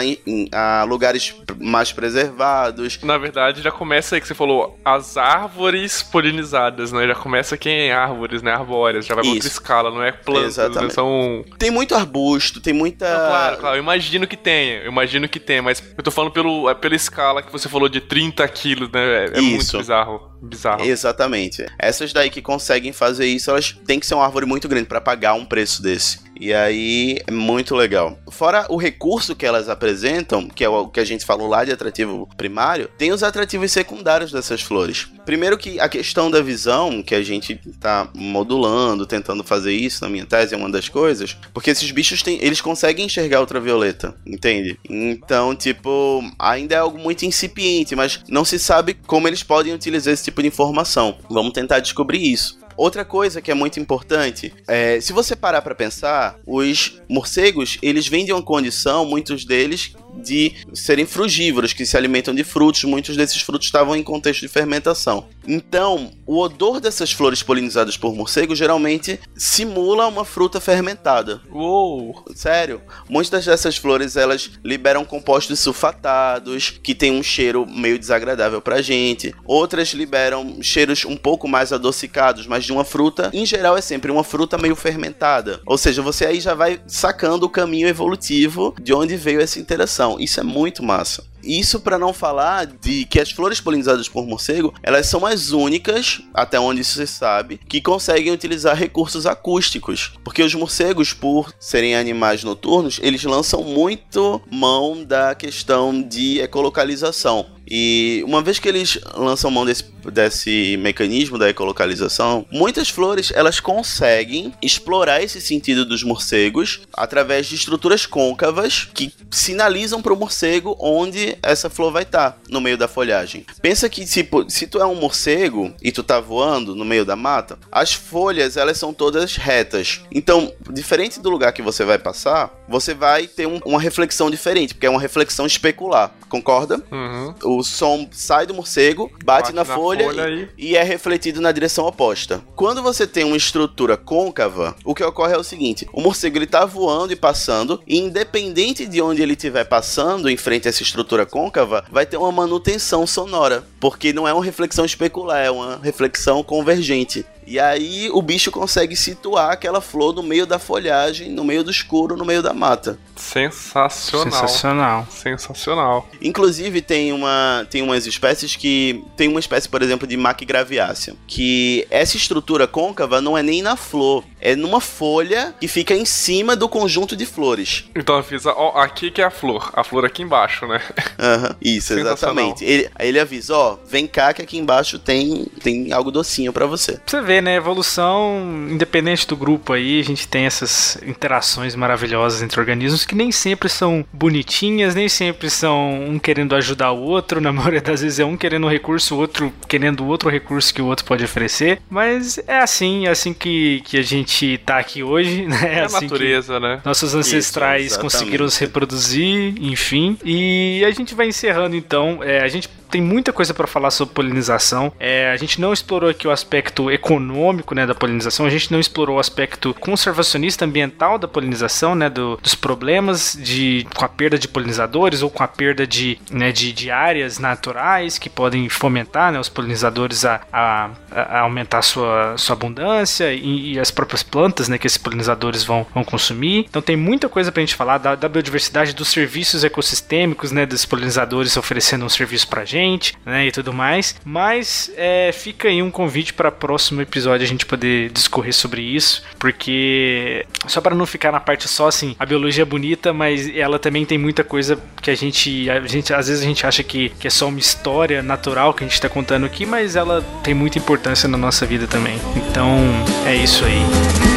a lugares mais preservados. Na verdade, já começa aí que você falou as árvores polinizadas, né? Já começa aqui em árvores, né? Arbóreas. Já vai pra outra escala, não é plantas, né? São Tem muito arbusto, tem muita. Não, claro, claro, eu imagino que tenha, eu imagino que tenha, mas eu tô falando pelo, é pela escala que você falou de 30 quilos, né? É, é muito Isso. bizarro, bizarro. Exatamente. Essas daí que conseguem fazer isso, elas têm que ser uma árvore muito grande para pagar um preço desse. E aí é muito legal. Fora o recurso que elas apresentam, que é o que a gente falou lá de atrativo primário, tem os atrativos secundários dessas flores. Primeiro que a questão da visão, que a gente tá modulando, tentando fazer isso na minha tese, é uma das coisas, porque esses bichos têm, eles conseguem enxergar ultravioleta, entende? Então, tipo, ainda é algo muito incipiente, mas não se sabe como eles podem utilizar esse tipo de informação. Vamos tentar descobrir isso. Outra coisa que é muito importante é, se você parar para pensar, os morcegos eles vêm de uma condição, muitos deles, de serem frugívoros, que se alimentam de frutos. Muitos desses frutos estavam em contexto de fermentação. Então, o odor dessas flores polinizadas por morcegos geralmente simula uma fruta fermentada. Uou! Sério, muitas dessas flores elas liberam compostos sulfatados que tem um cheiro meio desagradável pra gente. Outras liberam cheiros um pouco mais adocicados, mas de uma fruta, em geral é sempre uma fruta meio fermentada. Ou seja, você aí já vai sacando o caminho evolutivo de onde veio essa interação. Isso é muito massa. Isso para não falar de que as flores polinizadas por morcego, elas são as únicas, até onde se sabe, que conseguem utilizar recursos acústicos. Porque os morcegos, por serem animais noturnos, eles lançam muito mão da questão de ecolocalização. E uma vez que eles lançam mão desse, desse mecanismo da ecolocalização, muitas flores elas conseguem explorar esse sentido dos morcegos através de estruturas côncavas que sinalizam para o morcego onde essa flor vai estar no meio da folhagem. Pensa que tipo, se tu é um morcego e tu tá voando no meio da mata, as folhas elas são todas retas. Então, diferente do lugar que você vai passar, você vai ter um- uma reflexão diferente, porque é uma reflexão especular. Concorda? Uhum. O som sai do morcego, bate, Bate na, na folha, folha e, e é refletido na direção oposta. Quando você tem uma estrutura côncava, o que ocorre é o seguinte: o morcego ele tá voando e passando, e independente de onde ele estiver passando em frente a essa estrutura côncava, vai ter uma manutenção sonora, porque não é uma reflexão especular, é uma reflexão convergente. E aí o bicho consegue situar aquela flor no meio da folhagem, no meio do escuro, no meio da mata. Sensacional. Sensacional. Sensacional. Inclusive tem uma tem umas espécies que tem uma espécie, por exemplo, de Macgraviácea, que essa estrutura côncava não é nem na flor, é numa folha que fica em cima do conjunto de flores. Então avisa, ó, aqui que é a flor. A flor aqui embaixo, né? Aham, Isso, exatamente. Ele, aí ele avisa, ó, vem cá que aqui embaixo tem tem algo docinho pra você. Pra você ver, né? Evolução, independente do grupo aí, a gente tem essas interações maravilhosas entre organismos que nem sempre são bonitinhas, nem sempre são um querendo ajudar o outro. [LAUGHS] Na maioria das vezes é um querendo um recurso, o outro querendo outro recurso que o outro pode oferecer. Mas é assim, é assim que, que a gente tá aqui hoje, né? É, a assim que- natureza, né? nossos ancestrais exatamente. conseguiram se reproduzir, enfim. E a gente vai encerrando então. É, a gente tem muita coisa para falar sobre polinização. É, a gente não explorou aqui o aspecto econômico né, da polinização, a gente não explorou o aspecto conservacionista ambiental da polinização, né, do- dos problemas de, com a perda de polinizadores ou com a perda de, né, de, de áreas naturais que podem fomentar né, os polinizadores a, a- a aumentar sua, sua abundância e, e as próprias plantas né, que esses polinizadores vão, vão consumir. Então tem muita coisa pra gente falar da, da biodiversidade, dos serviços ecossistêmicos, né, dos polinizadores oferecendo um serviço pra gente, né, e tudo mais. Mas é, fica aí um convite para próximo episódio a gente poder discorrer sobre isso, porque só para não ficar na parte só assim, a biologia é bonita, mas ela também tem muita coisa que a gente, a gente às vezes a gente acha que, que é só uma história natural que a gente tá contando aqui, mas ela tem muita importância na nossa vida também. Então, é isso aí.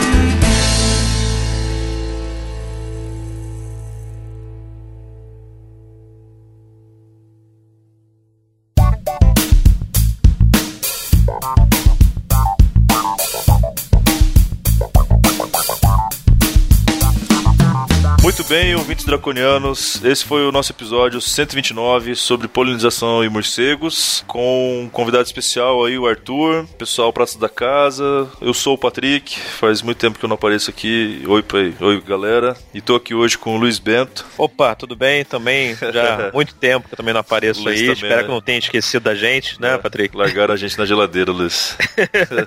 Bem, ouvintes draconianos, esse foi o nosso episódio 129 sobre polinização e morcegos, com um convidado especial aí, o Arthur, pessoal Pratos da Casa. Eu sou o Patrick, faz muito tempo que eu não apareço aqui. Oi, pai. Oi, galera. E tô aqui hoje com o Luiz Bento. Opa, tudo bem? Também já há [LAUGHS] muito tempo que eu também não apareço Luiz aí. também, Espero né? que não tenha esquecido da gente, né, Patrick? Largaram a gente na geladeira, Luiz.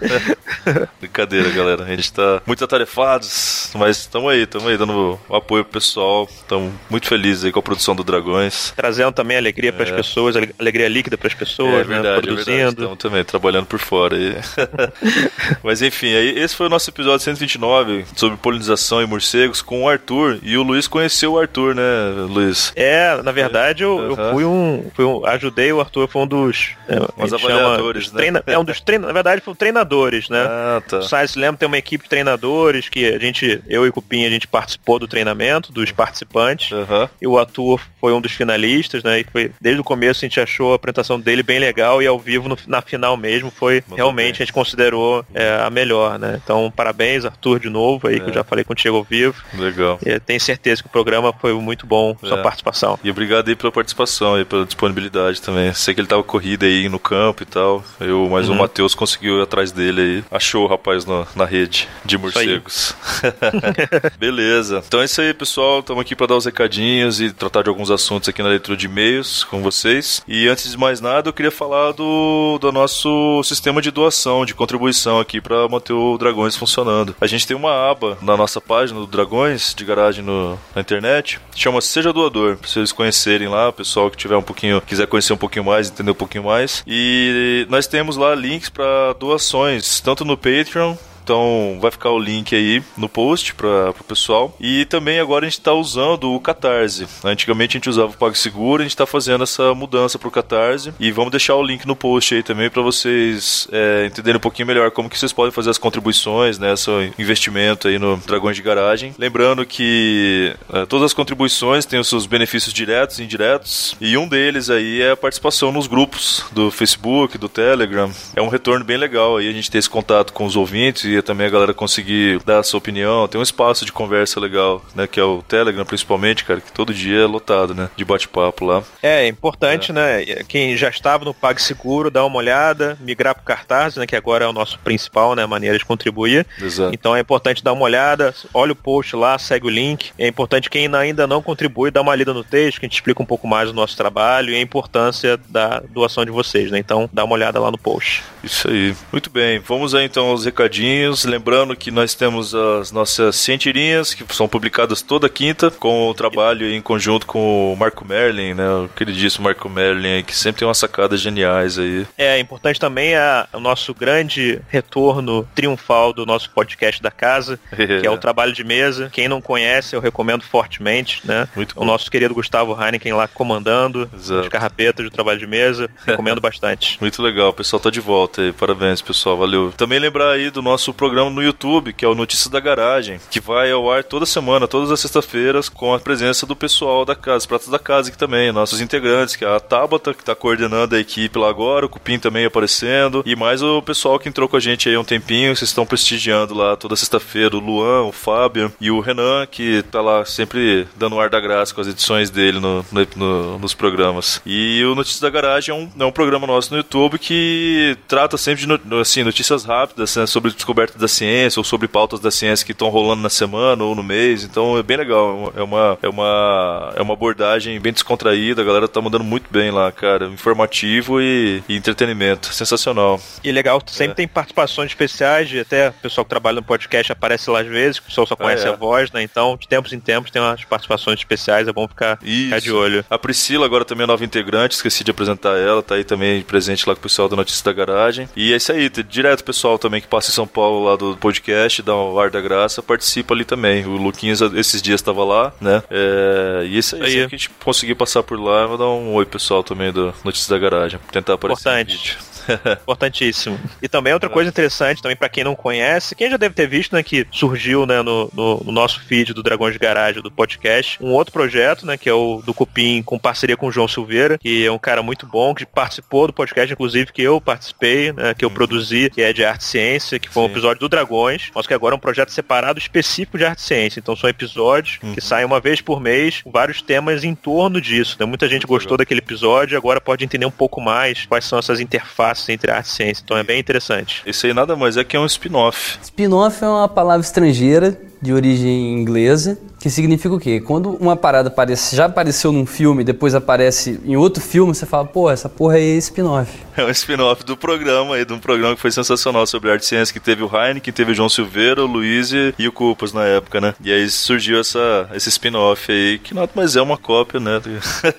[LAUGHS] Brincadeira, galera. A gente tá muito atarefados, mas estamos aí, estamos aí dando apoio pro pessoal. Estamos muito felizes aí com a produção do Dragões. Trazendo também alegria para as É. pessoas, ale- alegria líquida para as pessoas, é verdade, né? é verdade. Produzindo. Estamos também trabalhando por fora. [LAUGHS] [LAUGHS] Mas enfim, aí esse foi o nosso episódio 129 sobre polinização e morcegos com o Arthur. E o Luiz conheceu o Arthur, né, Luiz? É, na verdade, eu, eu Aham. fui, um, fui um. Ajudei o Arthur, foi um dos. É, chama avaliadores, dos né? treina- É um dos treinadores. Na verdade, foi um treinadores, né? Ah, tá. O Science tem uma equipe de treinadores que a gente, eu e o Cupim, a gente participou do treinamento, dos participantes. Aham. E o ator foi um dos finalistas, né? E foi desde o começo a gente achou a apresentação dele bem legal e ao vivo no- na final mesmo foi Mandou realmente bem. a gente considerou é, a melhor, né? Então parabéns Arthur de novo aí que É. eu já falei contigo ao vivo. Legal. E tenho certeza que o programa foi muito bom sua É. participação. E obrigado aí pela participação e pela disponibilidade também. Sei que ele tava corrido aí no campo e tal. Eu, mas o Uhum. Matheus conseguiu ir atrás dele aí. Achou o rapaz na, na rede de morcegos. [LAUGHS] Beleza. Então é isso aí, pessoal. Estamos aqui para dar os recadinhos e tratar de alguns assuntos aqui na leitura de e-mails com vocês. E antes de mais nada, eu queria falar do, do nosso sistema de doação, de contribuição aqui para manter o Dragões funcionando. A gente tem uma aba na nossa página do Dragões, de garagem no- na internet, chama Seja Doador, pra vocês conhecerem lá, o pessoal que tiver um pouquinho, quiser conhecer um pouquinho mais, entender um pouquinho mais. E nós temos lá links para doações, tanto no Patreon, Então vai ficar o link aí no post para o pessoal. E também agora a gente está usando o Catarse. Antigamente a gente usava o PagSeguro, a gente está fazendo essa mudança para o Catarse. E vamos deixar o link no post aí também para vocês é, entenderem um pouquinho melhor como que vocês podem fazer as contribuições, né? Investimento aí no Dragões de Garagem. Lembrando que é, todas as contribuições têm os seus benefícios diretos e indiretos. E um deles aí é a participação nos grupos do Facebook, do Telegram. É um retorno bem legal aí a gente ter esse contato com os ouvintes e também a galera conseguir dar a sua opinião. Tem um espaço de conversa legal, né? Que é o Telegram, principalmente, cara, que todo dia é lotado, né? De bate-papo lá. É, importante, né? Quem já estava no PagSeguro, dá uma olhada, migrar pro Cartaz, né? Que agora é o nosso principal, né? Maneira de contribuir. Exato. Então é importante dar uma olhada, olha o post lá, segue o link. É importante quem ainda não contribui, dá uma lida no texto, que a gente explica um pouco mais do nosso trabalho e a importância da doação de vocês, né? Então dá uma olhada lá no post. Isso aí. Muito bem. Vamos aí então aos recadinhos. Lembrando que nós temos as nossas cientirinhas, que são publicadas toda quinta, com o trabalho em conjunto com o Marco Merlin, né? O queridíssimo Marco Merlin, que sempre tem umas sacadas geniais aí. É importante também a, o nosso grande retorno triunfal do nosso podcast da casa, que é o trabalho de mesa. Quem não conhece, eu recomendo fortemente, né? Muito O bom. nosso querido Gustavo Heineken lá comandando Exato. os carrapetas do trabalho de mesa. [LAUGHS] Recomendo bastante. Muito legal, o pessoal tá de volta aí. Parabéns, pessoal, valeu. Também lembrar aí do nosso programa no YouTube, que é o Notícias da Garagem, que vai ao ar toda semana, todas as sextas-feiras, com a presença do pessoal da casa, os pratos da casa aqui também, nossos integrantes, que é a Tabata, que tá coordenando a equipe lá agora, o Cupim também aparecendo, e mais o pessoal que entrou com a gente aí há um tempinho, vocês estão prestigiando lá toda sexta-feira, o Luan, o Fábio e o Renan, que tá lá sempre dando o ar da graça com as edições dele no, no- no- nos programas. E o Notícias da Garagem é um, é um programa nosso no YouTube que trata sempre de assim, notícias rápidas né, sobre descobertas da ciência ou sobre pautas da ciência que estão rolando na semana ou no mês. Então é bem legal. É uma, é uma, é uma abordagem bem descontraída. A galera tá mandando muito bem lá, cara. Informativo e, e entretenimento. Sensacional. E legal, É. sempre tem participações especiais, e até o pessoal que trabalha no podcast aparece lá às vezes, o pessoal só conhece é. a voz, né? Então, de tempos em tempos, tem umas participações especiais, é bom ficar, ficar de olho. A Priscila agora também é nova integrante, esqueci de apresentar ela, tá aí também presente lá com o pessoal da Notícia da Garagem. E é isso aí, direto pessoal também que passa em São Paulo lá do podcast, dá um ar da graça, participa ali também. O Luquinhas esses dias estava lá, né? É, e isso aí, Aí. que a gente conseguir passar por lá, vou dar um oi pessoal também do Notícias da Garagem, tentar aparecer Importante. [LAUGHS] Importantíssimo. E também outra coisa interessante, também pra quem não conhece, quem já deve ter visto, né, que surgiu, né, no, no- no nosso feed do Dragões de Garagem, do podcast, um outro projeto, né, que é o do Cupim, com parceria com o João Silveira, que é um cara muito bom, que participou do podcast, inclusive, que eu participei, né, que eu produzi, que é de arte e ciência, que foi um Sim. episódio do Dragões, mas que agora é um projeto separado específico de arte e ciência. Então são episódios que saem uma vez por mês, com vários temas em torno disso. Né? Muita gente gostou daquele episódio agora pode entender um pouco mais quais são essas interfaces entre arte e ciência. Então é bem interessante. Esse aí nada mais é que é um spin-off. Spin-off é uma palavra estrangeira de origem inglesa, que significa o quê? Quando uma parada aparece, já apareceu num filme, depois aparece em outro filme, você fala, pô, essa porra é spin-off. [LAUGHS] É um spin-off do programa aí, de um programa que foi sensacional sobre arte e ciência, que teve o Heineken, teve o João Silveira, o Luiz e, o Cupas na época, né? E aí surgiu essa, esse spin-off aí, que nada mais é uma cópia, né?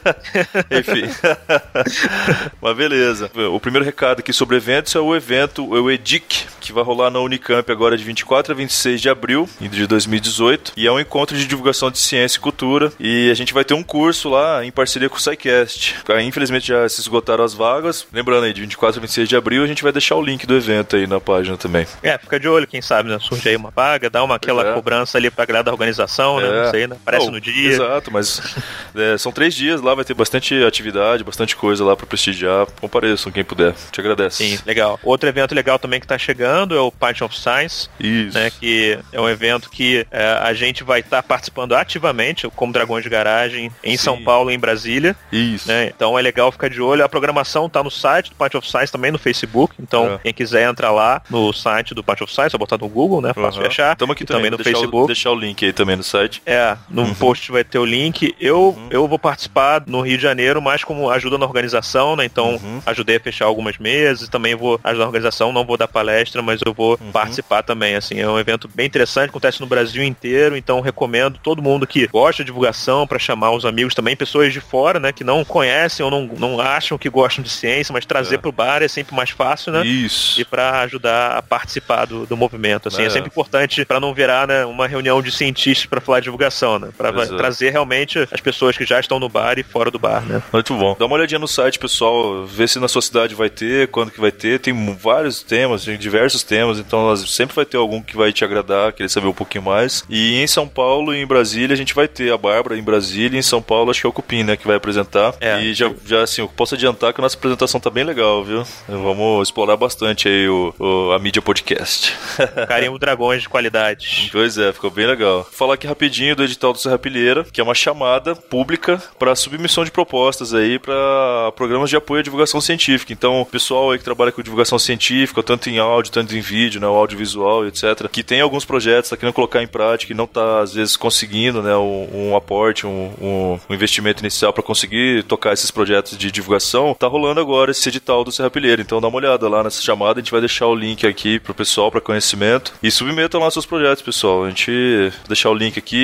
[LAUGHS] Enfim. [LAUGHS] Mas beleza. O primeiro recado aqui sobre eventos é o evento, o EDIC, que vai rolar na Unicamp agora de 24 a 26 de abril de 2018. E é um encontro de divulgação de ciência e cultura. E a gente vai ter um curso lá em parceria com o SciCast. Ah, Infelizmente já se esgotaram as vagas. Lembrando aí, de 24 a 26 de abril, a gente vai deixar o link do evento aí na página também. É, fica de olho, quem sabe, né? Surge aí uma vaga, dá uma aquela é. cobrança ali pra agradar a organização, né? É. Não sei, né? Aparece Não, no dia. Exato, mas [LAUGHS] é, são três dias lá, vai ter bastante atividade, bastante coisa lá pra prestigiar. Compareçam, quem puder. Te agradeço. Sim, legal. Outro evento legal também que tá chegando é o Punch of Science, Isso. né? Que é um evento que é, a gente vai estar participando ativamente, como Dragões de Garagem, em Sim. São Paulo e em Brasília. Isso. né? Então é legal ficar de olho. A programação tá no site do Punch of Science, também no Facebook. Então, É. quem quiser entrar lá no site do Punch of Science, só botar no Google, né? Fácil de achar. Estamos aqui também, também no vou deixar O, Facebook. deixar o link aí também no site. É, no Uhum. post vai ter o link. Eu, eu vou participar no Rio de Janeiro, mais como ajuda na organização, né? Então, Uhum. ajudei a fechar algumas mesas, também vou ajudar na organização, não vou dar palestra, mas eu vou Uhum. participar também, assim. É um evento bem interessante, acontece no Brasil inteiro, então recomendo todo mundo que gosta de divulgação para chamar os amigos também, pessoas de fora, né, que não conhecem ou não, não acham que gostam de ciência, mas trazer É. pro bar é sempre mais fácil, né? Isso. E para ajudar a participar do, do movimento, assim, é, É. sempre importante para não virar né, uma reunião de cientistas para falar de divulgação, né? Para Exato. trazer realmente as pessoas que já estão no bar e fora do bar, né? Muito bom. Dá uma olhadinha no site, pessoal, vê se na sua cidade vai ter, quando que vai ter. Tem vários temas, tem diversos temas, então sempre vai ter algum que vai te agradar, querer saber um pouquinho mais. E em São Paulo e em Brasília a gente vai ter a Bárbara em Brasília e em São Paulo acho que é o Cupim, né, que vai apresentar. É. E já, já assim, eu posso adiantar que a nossa apresentação tá bem legal, viu? Vamos explorar bastante aí o, o- a mídia podcast. [LAUGHS] Carimbo Dragões de qualidade. Pois é, ficou bem legal. Vou falar aqui rapidinho do edital do Serrapilheira, que é uma chamada pública para submissão de propostas aí para programas de apoio à divulgação científica. Então, o pessoal aí que trabalha com divulgação científica, tanto em áudio, tanto em vídeo, né, o audiovisual, etc., que tem alguns projetos, tá querendo colocar em prática e não tá às vezes conseguindo, né, um, um aporte, um, um- investimento inicial para conseguir tocar esses projetos de divulgação, tá rolando agora esse edital do Serrapilheira. Então, dá uma olhada lá nessa chamada, a gente vai deixar o link aqui pro pessoal para conhecimento e submetam lá seus projetos, pessoal. A gente vai deixar o link aqui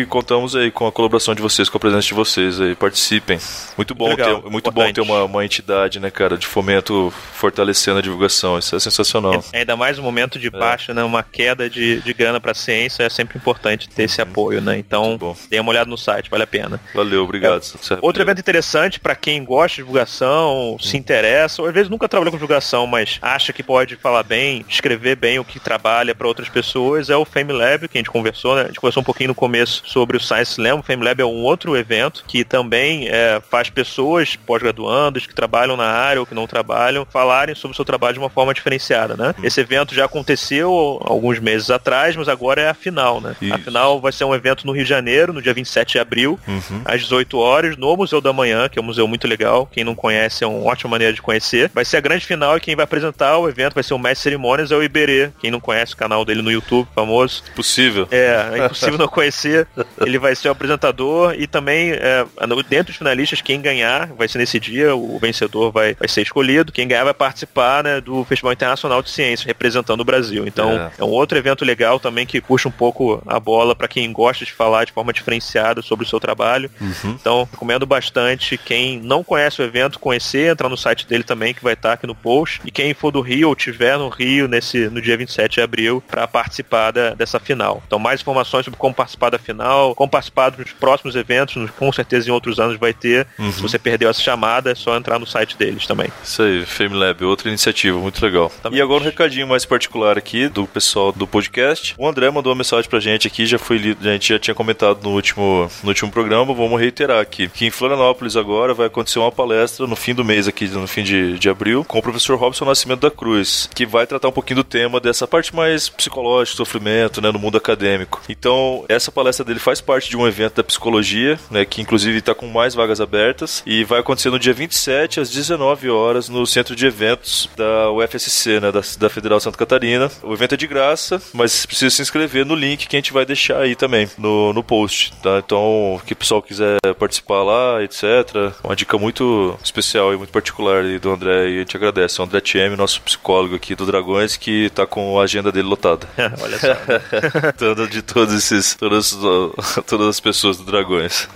e contamos aí com a colaboração de vocês, com a presença de vocês aí. Participem. Muito bom Legal, ter, muito bom ter uma, uma entidade, né, cara, de fomento fortalecendo a divulgação. Isso é sensacional. Ainda mais um momento de baixa, né? Uma queda de, de grana para ciência, é sempre importante ter esse apoio, né? Então, Uhum. Dê uma olhada no site, vale a pena. Valeu, obrigado. Outro evento interessante para quem gosta de divulgação, se interessa, ou às vezes nunca trabalhou com divulgação, mas acha que pode falar bem, descrever bem o que trabalha para outras pessoas, é o Fame Lab, que a gente conversou, né? A gente conversou um pouquinho no começo sobre o Science Slam. O Fame Lab é um outro evento que também é, faz pessoas pós-graduandas que trabalham na área ou que não trabalham falarem sobre o seu trabalho de uma forma diferenciada, né? Esse evento já aconteceu alguns meses atrás, mas agora é a final, né? A Isso. final vai ser um evento no Rio de Janeiro, no dia 27 de abril, Uhum. às 18 horas, no Museu da Manhã, que é um museu muito legal. Quem não conhece é uma ótima maneira de conhecer. Vai ser a grande final e quem vai apresentar o evento vai ser o mestre cerimônias, é o Iberê. Quem não conhece o canal dele no YouTube, famoso. Possível. É, é impossível não conhecer. Ele vai ser o apresentador e também, é, dentro dos finalistas, quem ganhar vai ser nesse dia, o vencedor vai, vai ser escolhido. Quem ganhar vai participar né, do Festival Internacional de Ciência, representando o Brasil. Então, É. é. um outro evento legal também que puxa um pouco a bola para quem gosta de falar de forma diferenciada sobre o seu trabalho. Então, recomendo bastante. Quem não conhece o evento, conhecer, entrar no site dele também, que vai estar aqui no post. E quem for do Rio ou tiver no Rio nesse, no dia 27 de abril, para participar da- dessa final. Então, mais informações sobre como participar da final, como participar dos próximos eventos, com certeza em outros anos vai ter. Se você perdeu essa chamada, é só entrar no site deles também. Isso aí, Fame Lab, outra iniciativa, muito legal. E agora um recadinho mais particular aqui do pessoal do podcast. O André mandou mensagem pra gente aqui, já foi lido, a gente já tinha comentado no último, no último programa, vamos reiterar aqui. Que em Florianópolis agora vai acontecer uma palestra no fim do mês aqui, no fim de, de abril, com o professor Robson Nascimento da Cruz, que vai tratar um pouquinho do tema dessa parte mais psicológica, sofrimento, né, no mundo acadêmico. Então, essa palestra dele faz parte de um evento da psicologia, né, que inclusive está com mais vagas abertas, e vai acontecer no dia 27 às 19 horas no centro de eventos da UFSC, né, da, da Federal Santa Catarina. O evento é de graça, mas precisa se inscrever no link que a gente vai deixar aí também no, no post, tá? Então, que o pessoal quiser participar lá, etc. Uma dica muito especial e muito particular aí do André e a gente agradece. O André TM, nosso psicólogo aqui do Dragões, que tá com a agenda dele lotada. [LAUGHS] Olha só. [LAUGHS] Toda de todos esses, todas, [LAUGHS] todas as pessoas do Dragões.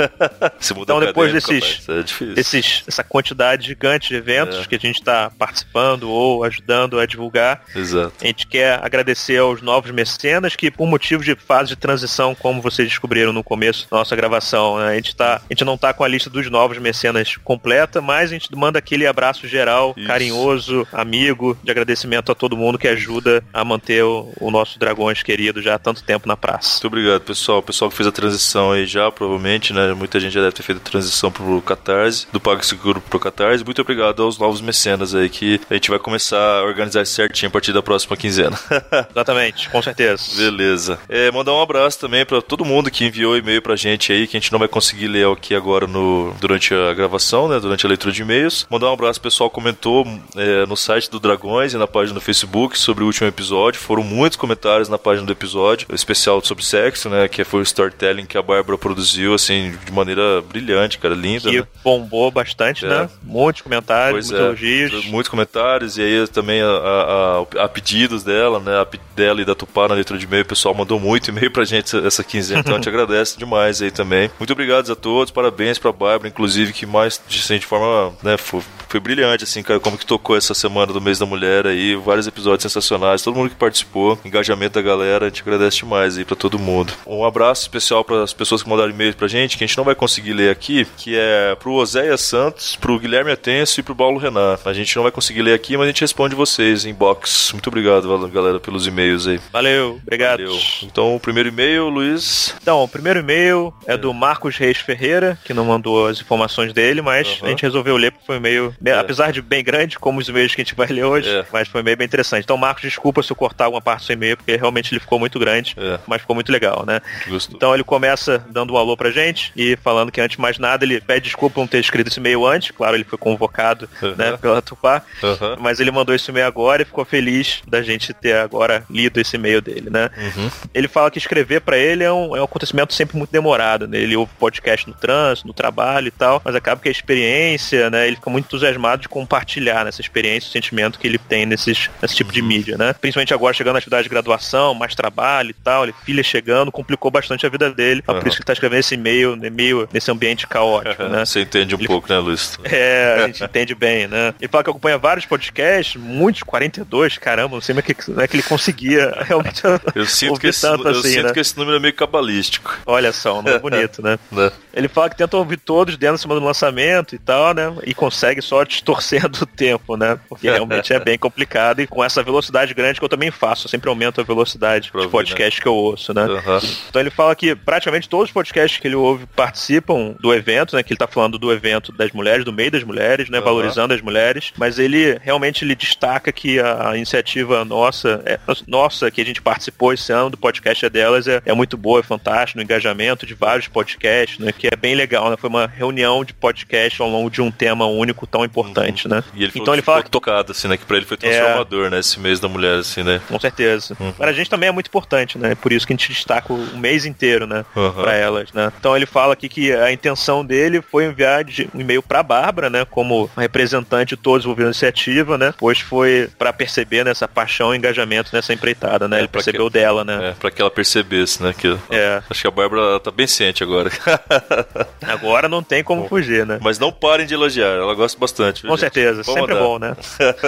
Se mudar Então, depois desses- é. Esses, essa quantidade gigante de eventos É. que a gente está participando ou ajudando a divulgar, Exato. A gente quer agradecer aos novos mecenas que, por motivos de fase de transição, como vocês descobriram no começo da nossa gravação, né, a, gente tá, a gente não tá com a lista dos novos mecenas completa, mas a gente manda aquele abraço geral, Isso. carinhoso, amigo, de agradecimento a todo mundo que ajuda a manter o, o nosso Dragões querido já há tanto tempo na praça. Muito obrigado, pessoal. O pessoal que fez a transição aí já, provavelmente, né? Muita gente já deve ter feito a transição pro Catarse, do PagSeguro pro Catarse. Muito obrigado aos novos mecenas aí, que a gente vai começar a organizar certinho a partir da próxima quinzena. [LAUGHS] Exatamente, com certeza. Beleza. É, mandar um abraço também pra todo mundo que enviou e-mail pra gente aí, que a gente não vai conseguir ler aqui agora no, durante a gravação, né? Durante a leitura de e-mails. Mandar um abraço, pessoal comentou é, no site do Dragões e na página do Facebook sobre o último episódio. Foram muitos comentários na página do episódio, especial sobre sexo, né? Que foi o storytelling que a Bárbara produziu, assim, de maneira brilhante, cara, linda. Que né? bombou bastante, É. né? Muitos comentários, Pois muitos é, elogios. muitos comentários, e aí também a, a- a- pedidos dela, né? A, dela e da Tupá na leitura de e-mail, o pessoal pessoal mandou muito e-mail pra gente essa- quinzena, então a gente [LAUGHS] agradece demais aí também. Muito obrigado a todos, parabéns pra Bárbara, inclusive, que mais, assim, de forma, né, foi, foi brilhante, assim, cara, como que tocou essa semana do mês da mulher aí, vários episódios sensacionais, todo mundo que participou, engajamento da galera, a gente agradece demais aí pra todo mundo. Um abraço especial para as pessoas que mandaram e-mail pra gente, que a gente não vai conseguir ler aqui, que é pro Oséia Santos, pro Guilherme Atencio e pro Paulo Renan. A gente não vai conseguir ler aqui, mas a gente responde vocês em box. Muito obrigado, galera, pelos e-mails aí. Valeu, obrigado. Valeu. Então, o primeiro e-mail, Luiz. Então, o primeiro e-mail é do Marcos Reis Ferreira, que não mandou as informações dele, mas Aham. a gente resolveu ler porque foi um e-mail, É. apesar de bem grande, como os e-mails que a gente vai ler hoje, É. mas foi um e-mail bem interessante. Então, Marcos, desculpa se eu cortar alguma parte do seu e-mail, porque realmente ele ficou muito grande, É. mas ficou muito legal, né? Gostou. Então ele começa dando um alô pra gente e falando que antes de mais nada ele pede desculpa por não ter escrito esse e-mail antes, claro, ele foi convocado Aham. né, pela Tupá, Aham. mas ele mandou esse e-mail agora e ficou feliz da gente ter agora lido esse e-mail dele, né? Uhum. Ele fala que escrever pra ele é um, é um acontecimento sempre muito demorado, né? Ele ouve podcast no trânsito, no trabalho e tal, mas acaba que a experiência, né? Ele fica muito entusiasmado de compartilhar nessa experiência, o sentimento que ele tem nesses, nesse tipo de mídia, né? Principalmente agora chegando na atividade de graduação, mais trabalho e tal, ele, filha chegando, complicou bastante a vida dele. É por isso que ele tá escrevendo esse e-mail, né, meio nesse ambiente caótico, né? Você entende um Ele- pouco, né, Luiz? [LAUGHS] É, a gente entende bem, né? Ele fala que acompanha vários podcasts, muitos, 42, caramba, não sei como é que, como é que ele conseguia [LAUGHS] realmente Eu sinto, que esse, tanto eu assim, sinto né? que esse número é meio cabalístico. [LAUGHS] Olha só, um nome bonito, né? [LAUGHS] Né? Ele fala que tenta ouvir todos dentro em cima do lançamento e tal, né? E consegue só distorcendo [LAUGHS] o tempo, né? Porque realmente é bem complicado e com essa velocidade grande que eu também faço, eu sempre aumento a velocidade Pra de ouvir, podcast que eu ouço, né? Aham. Então ele fala que praticamente todos os podcasts que ele ouve participam do evento, né? Que ele tá falando do evento das mulheres, do meio das mulheres, né? Aham. Valorizando as mulheres. Mas ele realmente ele destaca que a iniciativa nossa, é, nossa, que a gente participou esse ano do podcast é delas, é, é muito boa, é fantástico, no engajamento de vários podcasts, né? Que é bem legal, né? Foi uma reunião de podcast ao longo de um tema único tão importante, né? E ele então que ele fala ficou tocado, assim, né? Que pra ele foi transformador, né? Esse mês da mulher, assim, né? Com certeza. Uhum. Para a gente também é muito importante, né? Por isso que a gente destaca o mês inteiro, né? Aham. Pra elas, né? Então ele fala aqui que a intenção dele foi enviar um e-mail pra Bárbara, né? Como representante de todos envolvidos na iniciativa, né? Pois foi pra perceber nessa paixão e engajamento nessa empreitada, né? É, ele percebeu dela, né? É, pra que ela percebesse, né? Que, É. Acho que a Bárbara tá bem ciente agora. [LAUGHS] Agora não tem como fugir, né? Mas não parem de elogiar, ela gosta bastante. viu, Com gente? certeza, Vamos sempre é mandar. bom, né?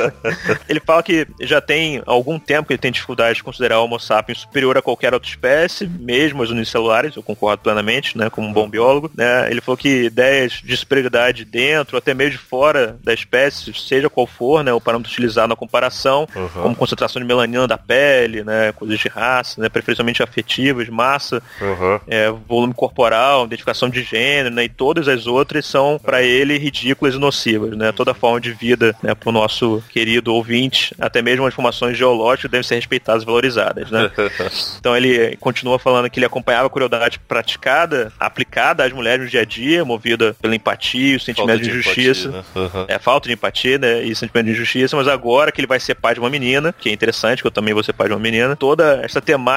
[LAUGHS] ele fala que já tem algum tempo que ele tem dificuldade de considerar o Homo sapiens superior a qualquer outra espécie, mesmo as unicelulares, eu concordo plenamente, né, como um bom biólogo, né? Ele falou que ideias de superioridade dentro, até mesmo de fora da espécie, seja qual for, né, o parâmetro utilizado na comparação, Uhum. como concentração de melanina da pele, né, coisas de raça, né, preferencialmente afetivas, massa, Uhum. é, volume corporal, identificação de gênero, né, e todas as outras são para ele ridículas e nocivas, né? Toda forma de vida, né, para o nosso querido ouvinte, até mesmo as informações geológicas devem ser respeitadas e valorizadas, né? [LAUGHS] Então ele continua falando que ele acompanhava a crueldade praticada, aplicada às mulheres no dia a dia, movida pela empatia, o Falta sentimento de, injustiça. empatia, né? Uhum. É falta de empatia, né? E sentimento de injustiça, mas agora que ele vai ser pai de uma menina, que é interessante, que eu também vou ser pai de uma menina, toda essa temática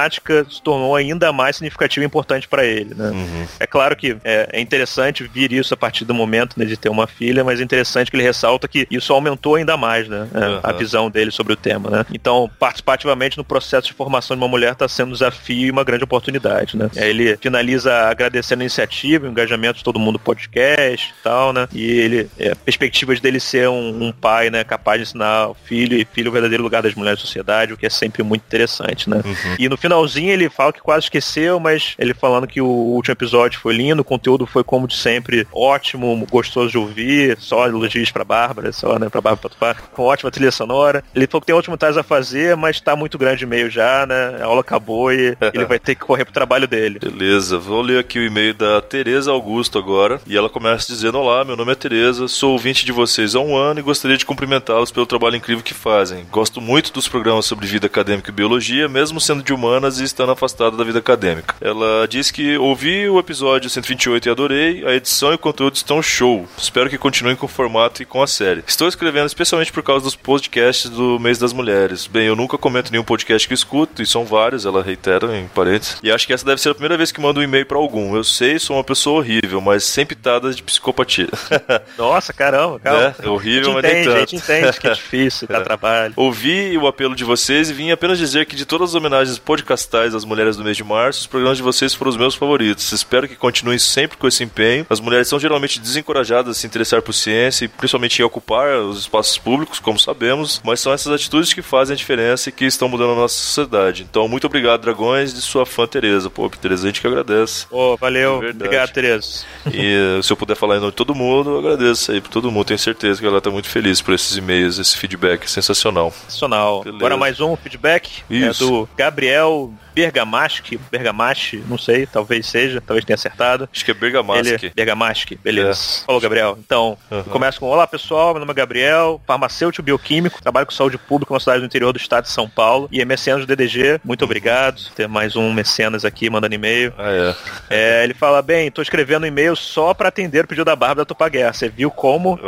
se tornou ainda mais significativa e importante para ele, né? Uhum. É claro que é, é interessante vir isso a partir do momento né, de ter uma filha, mas é interessante que ele ressalta que isso aumentou ainda mais, né? é, Uhum. A visão dele sobre o tema, né? Então, participar ativamente no processo de formação de uma mulher está sendo um desafio e uma grande oportunidade, né? É, Ele finaliza agradecendo a iniciativa, o engajamento de todo mundo no podcast e tal, né? E ele, é, perspectivas dele ser um, um pai, né? Capaz de ensinar o filho e filho o verdadeiro lugar das mulheres na sociedade, o que é sempre muito interessante, né? Uhum. E no finalzinho ele fala que quase esqueceu, mas ele falando que o último episódio foi lindo, o conteúdo foi como de sempre ótimo, gostoso de ouvir, só elogios pra Bárbara, só, né, pra Bárbara Patupá, com ótima trilha sonora. Ele falou que tem último tais a fazer, mas tá muito grande e meio já, né? A aula acabou e [LAUGHS] ele vai ter que correr pro trabalho dele. Beleza, vou ler aqui o e-mail da Tereza Augusto agora. E ela começa dizendo: Olá, meu nome é Tereza, sou ouvinte de vocês há um ano e gostaria de cumprimentá-los pelo trabalho incrível que fazem. Gosto muito dos programas sobre vida acadêmica e biologia, mesmo sendo de humanas e estando afastada da vida acadêmica. Ela diz que ouvi o episódio 128 e adorei, a edição e o conteúdo estão show. Espero que continuem com o formato e com a série. Estou escrevendo especialmente por causa dos podcasts do mês das mulheres. Bem, eu nunca comento nenhum podcast que escuto, e são vários, ela reitera em parênteses. E acho que essa deve ser a primeira vez que mando um e-mail pra algum. Eu sei, sou uma pessoa horrível, mas sem pitadas de psicopatia. [LAUGHS] Nossa, caramba, calma. É, é horrível, mas gente nem entende, a tanto. gente entende que é difícil, dá [LAUGHS] trabalho. Ouvi o apelo de vocês e vim apenas dizer que de todas as homenagens podcastais das mulheres do mês de março, os programas de vocês foram os meus favoritos. Espero que continuem sempre com esse empenho. As mulheres são geralmente desencorajadas a se interessar por ciência e principalmente em ocupar os espaços públicos, como sabemos, mas são essas atitudes que fazem a diferença e que estão mudando a nossa sociedade. Então, muito obrigado, Dragões, de sua fã Tereza. Pô, Tereza, a gente que agradece. Ô, valeu. É. Obrigado, Tereza. E eh, se eu puder falar em nome de todo mundo, eu agradeço aí por todo mundo. Tenho certeza que ela tá muito feliz por esses e-mails, esse feedback sensacional. Sensacional. Beleza. Agora mais um feedback. Isso. É do Gabriel papel Bergamaschi. Bergamaschi, não sei, talvez seja, talvez tenha acertado. Acho que é Bergamaschi. Ele, Bergamaschi, beleza. Falou, Gabriel. Então, Uhum. começa com: Olá pessoal, meu nome é Gabriel, farmacêutico bioquímico, trabalho com saúde pública na cidade do interior do estado de São Paulo e é mecenas do DDG. Muito obrigado. Ter mais um mecenas aqui mandando e-mail. Ah, é. É, ele fala: Bem, tô escrevendo e-mail só pra atender o pedido da Bárbara da Tupaguerra. Você viu como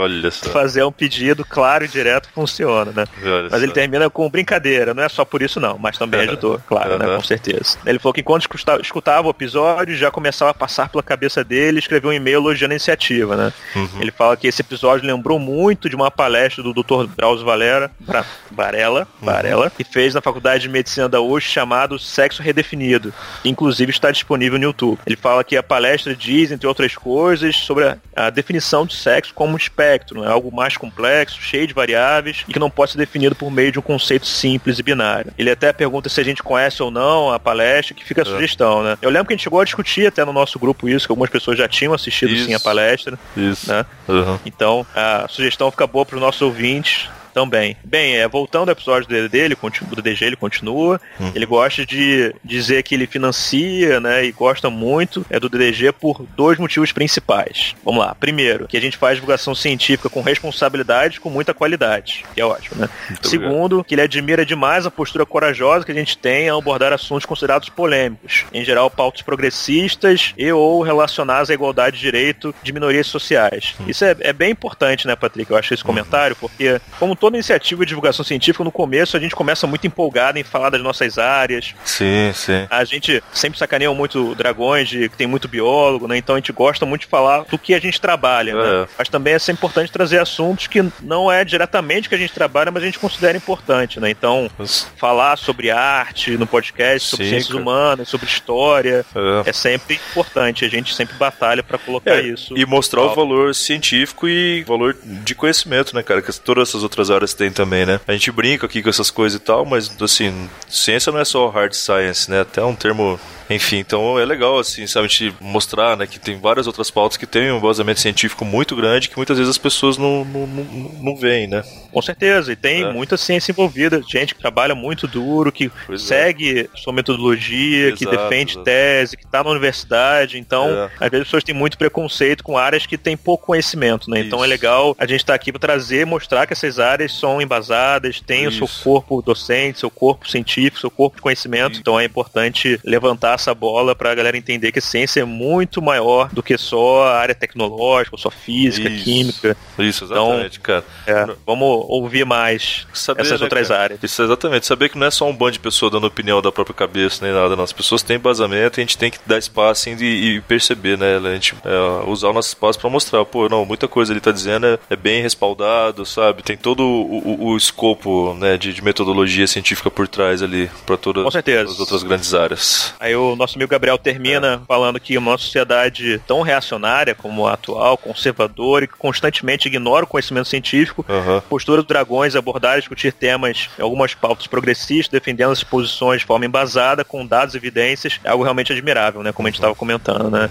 fazer um pedido claro e direto funciona, né? Olha Mas ele só. termina com brincadeira, não é só por isso não, mas também ajudou, claro, né? Aham. Com certeza. Ele falou que enquanto escuta- escutava o episódio, já começava a passar pela cabeça dele escreveu um e-mail elogiando a iniciativa, né? Uhum. Ele fala que esse episódio lembrou muito de uma palestra do Dr. Drauzio Valera, Bra- Varela, Uhum. Varela, que fez na Faculdade de Medicina da USP chamado Sexo Redefinido, que inclusive está disponível no YouTube. Ele fala que a palestra diz, entre outras coisas, sobre a, a definição de sexo como um espectro, né? algo mais complexo, cheio de variáveis e que não pode ser definido por meio de um conceito simples e binário. Ele até pergunta se a gente conhece ou não a palestra, que fica a sugestão, né? Eu lembro que a gente chegou a discutir até no nosso grupo isso, que algumas pessoas já tinham assistido sim a Isso. palestra, Isso. né? Uhum. Então, a sugestão fica boa para os nossos ouvintes também. Bem, é, voltando ao episódio dele, do DG, ele continua. Hum. Ele gosta de dizer que ele financia, né, e gosta muito é do DDG por dois motivos principais. Vamos lá. Primeiro, que a gente faz divulgação científica com responsabilidade, com muita qualidade, que é ótimo, né? Muito Segundo, que ele admira demais a postura corajosa que a gente tem ao abordar assuntos considerados polêmicos, em geral pautas progressistas e ou relacionadas à igualdade de direito de minorias sociais. Isso é, é bem importante, né, Patrick? Eu acho esse comentário, porque como toda iniciativa de divulgação científica, no começo a gente começa muito empolgado em falar das nossas áreas, Sim, sim. a gente sempre sacaneia muito dragões, de, que tem muito biólogo, né? Então a gente gosta muito de falar do que a gente trabalha, né? É. Mas também é sempre importante trazer assuntos que não é diretamente o que a gente trabalha, mas a gente considera importante, né? Então, falar sobre arte no podcast, sobre Sim, ciências cara. humanas, sobre história, É. é sempre importante. A gente sempre batalha para colocar É, isso. E mostrar o valor científico e valor de conhecimento, né, cara? Que todas essas outras áreas têm também, né? A gente brinca aqui com essas coisas e tal, mas, assim, ciência não é só hard science, né? Até um termo. Enfim, então é legal, assim, sabe, a gente mostrar, né, que tem várias outras pautas que têm um embasamento científico muito grande que muitas vezes as pessoas não, não, não, não veem, né? Com certeza, e tem É. muita ciência envolvida, gente que trabalha muito duro, que Pois é. segue sua metodologia, que Exato, defende exato. tese, que está na universidade. Então, É. às vezes as pessoas têm muito preconceito com áreas que têm pouco conhecimento, né? Então Isso. é legal a gente estar aqui para trazer, mostrar que essas áreas são embasadas, têm o seu Isso. corpo docente, seu corpo científico, seu corpo de conhecimento. Isso. Então é importante levantar essa bola para a galera entender que a ciência é muito maior do que só a área tecnológica, só física, Isso. química. Isso, Então, exatamente, cara. É, vamos ouvir mais Saber, essas né, outras cara? áreas. Isso, exatamente. Saber que não é só um bando de pessoas dando opinião da própria cabeça nem nada, não. As pessoas têm embasamento e a gente tem que dar espaço assim, e, e perceber, né? A gente é, usar o nosso espaço pra mostrar, pô, não, muita coisa ele tá dizendo é, é bem respaldado, sabe? Tem todo o, o- o escopo, né, de, de metodologia científica por trás ali, pra todas Com certeza. as outras grandes áreas. Aí o nosso amigo Gabriel termina falando que uma sociedade tão reacionária como a atual, conservadora e que constantemente ignora o conhecimento científico, a postura dos dragões abordar e discutir temas, algumas pautas progressistas, defendendo as posições de forma embasada, com dados e evidências, é algo realmente admirável, né? Como a gente estava comentando, né?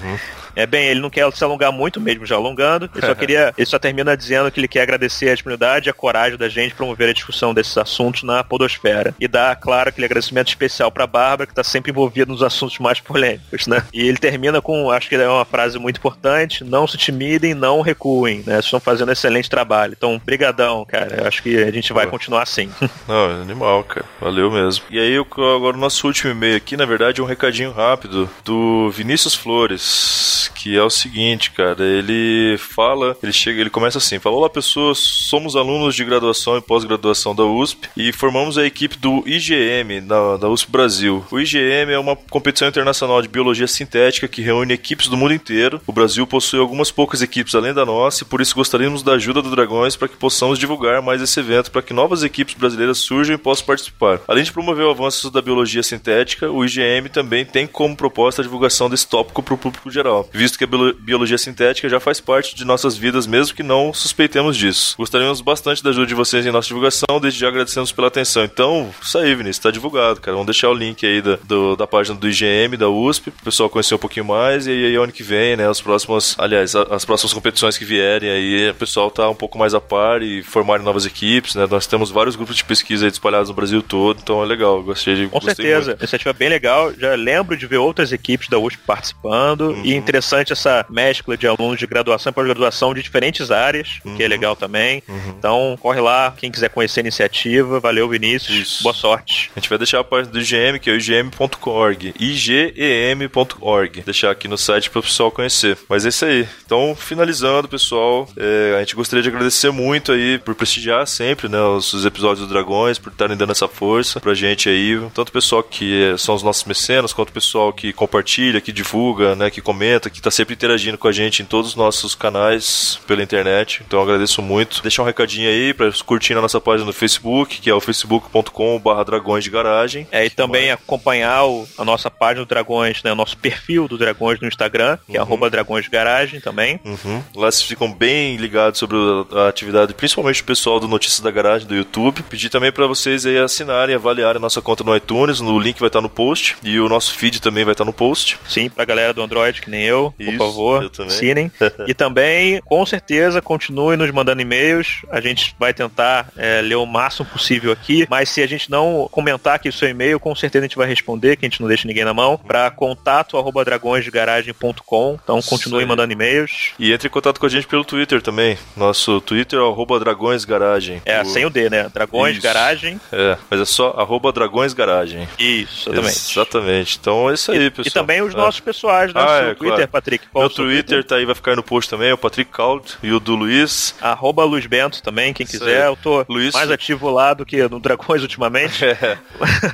É bem, ele não quer se alongar muito, mesmo já alongando. Ele só [LAUGHS] queria, ele só termina dizendo que ele quer agradecer a disponibilidade e a coragem da gente promover a discussão desses assuntos na podosfera. E dá, claro, aquele agradecimento especial pra Bárbara, que tá sempre envolvida nos assuntos mais polêmicos, né? E ele termina com, acho que é uma frase muito importante, não se intimidem, não recuem, né? Vocês estão fazendo um excelente trabalho. Então, brigadão, cara. Eu acho que a gente vai Boa. continuar assim. [LAUGHS] Não, animal, cara. Valeu mesmo. E aí, agora o nosso último e-mail aqui, na verdade, é um recadinho rápido do Vinícius Flores, que é o seguinte, cara, ele fala, ele chega, ele começa assim, fala: "Olá, pessoas, somos alunos de graduação e pós-graduação da USP e formamos a equipe do IGM da, da USP Brasil. O IGM é uma competição internacional de biologia sintética que reúne equipes do mundo inteiro. O Brasil possui algumas poucas equipes além da nossa e por isso gostaríamos da ajuda do Dragões para que possamos divulgar mais esse evento para que novas equipes brasileiras surjam e possam participar. Além de promover o avanço da biologia sintética, o IGM também tem como proposta a divulgação desse tópico para o público geral, visto que a bio- biologia sintética já faz parte de nossas vidas, mesmo que não suspeitemos disso. Gostaríamos bastante da ajuda de vocês em nossa divulgação, desde já agradecemos pela atenção. Então, isso aí, Vinícius, tá divulgado, cara. Vamos deixar o link aí da, do- da página do IGM, da USP, pro pessoal conhecer um pouquinho mais, e aí ano que vem, né, as próximas, aliás, a- as próximas competições que vierem aí, o pessoal tá um pouco mais a par e formarem novas equipes, né? Nós temos vários grupos de pesquisa aí espalhados no Brasil todo, então é legal. Gostei de Com gostei certeza, muito. iniciativa bem legal. Já lembro de ver outras equipes da USP participando. Uhum. E interessante essa mescla de alunos de graduação e pós-graduação de diferentes áreas, o que Uhum. é legal também. Então, corre lá, quem quiser conhecer a iniciativa. Valeu, Vinícius. Isso. Boa sorte. A gente vai deixar a página do IGM, que é o igm.org, igem.org. Deixar aqui no site para o pessoal conhecer. Mas é isso aí. Então, finalizando, pessoal, é, a gente gostaria de agradecer muito aí por prestigiar sempre, né, os, os episódios do Dragões, por estarem dando essa força pra gente aí. Tanto o pessoal que é- são os nossos mecenas, quanto o pessoal que compartilha, que divulga, né, que comenta, que tá sempre interagindo com a gente em todos os nossos canais pela internet. Então, eu agradeço muito. Deixar um recadinho aí para curtir na nossa página no Facebook, que é o facebook.com/barra dragões de garagem. É, e também acompanhar o- a nossa página do Dragões, né? O nosso perfil do Dragões no Instagram, que é arroba Dragões de Garagem também. Uhum. Lá vocês ficam bem ligados sobre a atividade, principalmente o pessoal do Notícias da Garagem do YouTube. Pedir também para vocês aí assinarem, avaliarem a nossa conta no iTunes, o link vai estar no post e o nosso feed também vai estar no post. Sim, pra galera do Android, que nem eu, Isso, por favor, assinem. [LAUGHS] e também, com certeza, continue nos mandando e-mails. A gente vai tentar é, ler o máximo possível aqui, mas se a gente não comentar aqui o seu e-mail, com certeza a gente vai responder, que a gente não deixa ninguém na mão, pra contato arroba dragõesdegaragem.com. Então continue mandando e-mails. E entre em contato com a gente pelo Twitter também. Nosso Twitter é arroba dragõesgaragem. É, O- sem o D, né? Dragões Isso. Garagem. É, mas é só arroba dragõesgaragem. Isso, exatamente. Exatamente. Então é isso aí, pessoal. E também os É. nossos pessoais, né? Ah, é, Twitter, claro. Patrick. Qual Meu o seu Twitter tá aí, vai ficar aí no post também, é o Patrick Caud e o do Luiz. Arroba Luiz Bento também, quem Isso quiser. aí. Eu tô Luiz- mais ativo lá do que no Dragões ultimamente. [LAUGHS] É.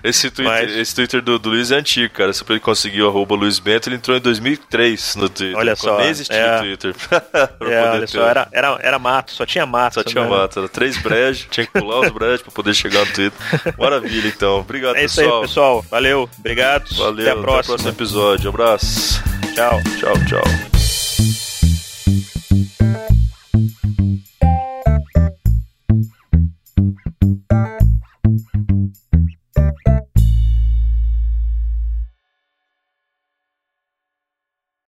Esse Twitter, Mas- esse Twitter do, do Luiz é antigo, cara. Se ele conseguiu arroba Luiz Bento, ele entrou em 2003 no Twitter. Olha só, Nem existia é. o Twitter. [LAUGHS] É, olha ter- só, era, era, era mato, só tinha mato. Só tinha né? mato, era três brejos, [LAUGHS] tinha que pular os brejos pra poder chegar no Twitter. Maravilha, então. Obrigado, É isso aí, pessoal. pessoal. Valeu, obrigado. Valeu, Até a próxima. próximo episódio. Abraço. Chao, chao, chao.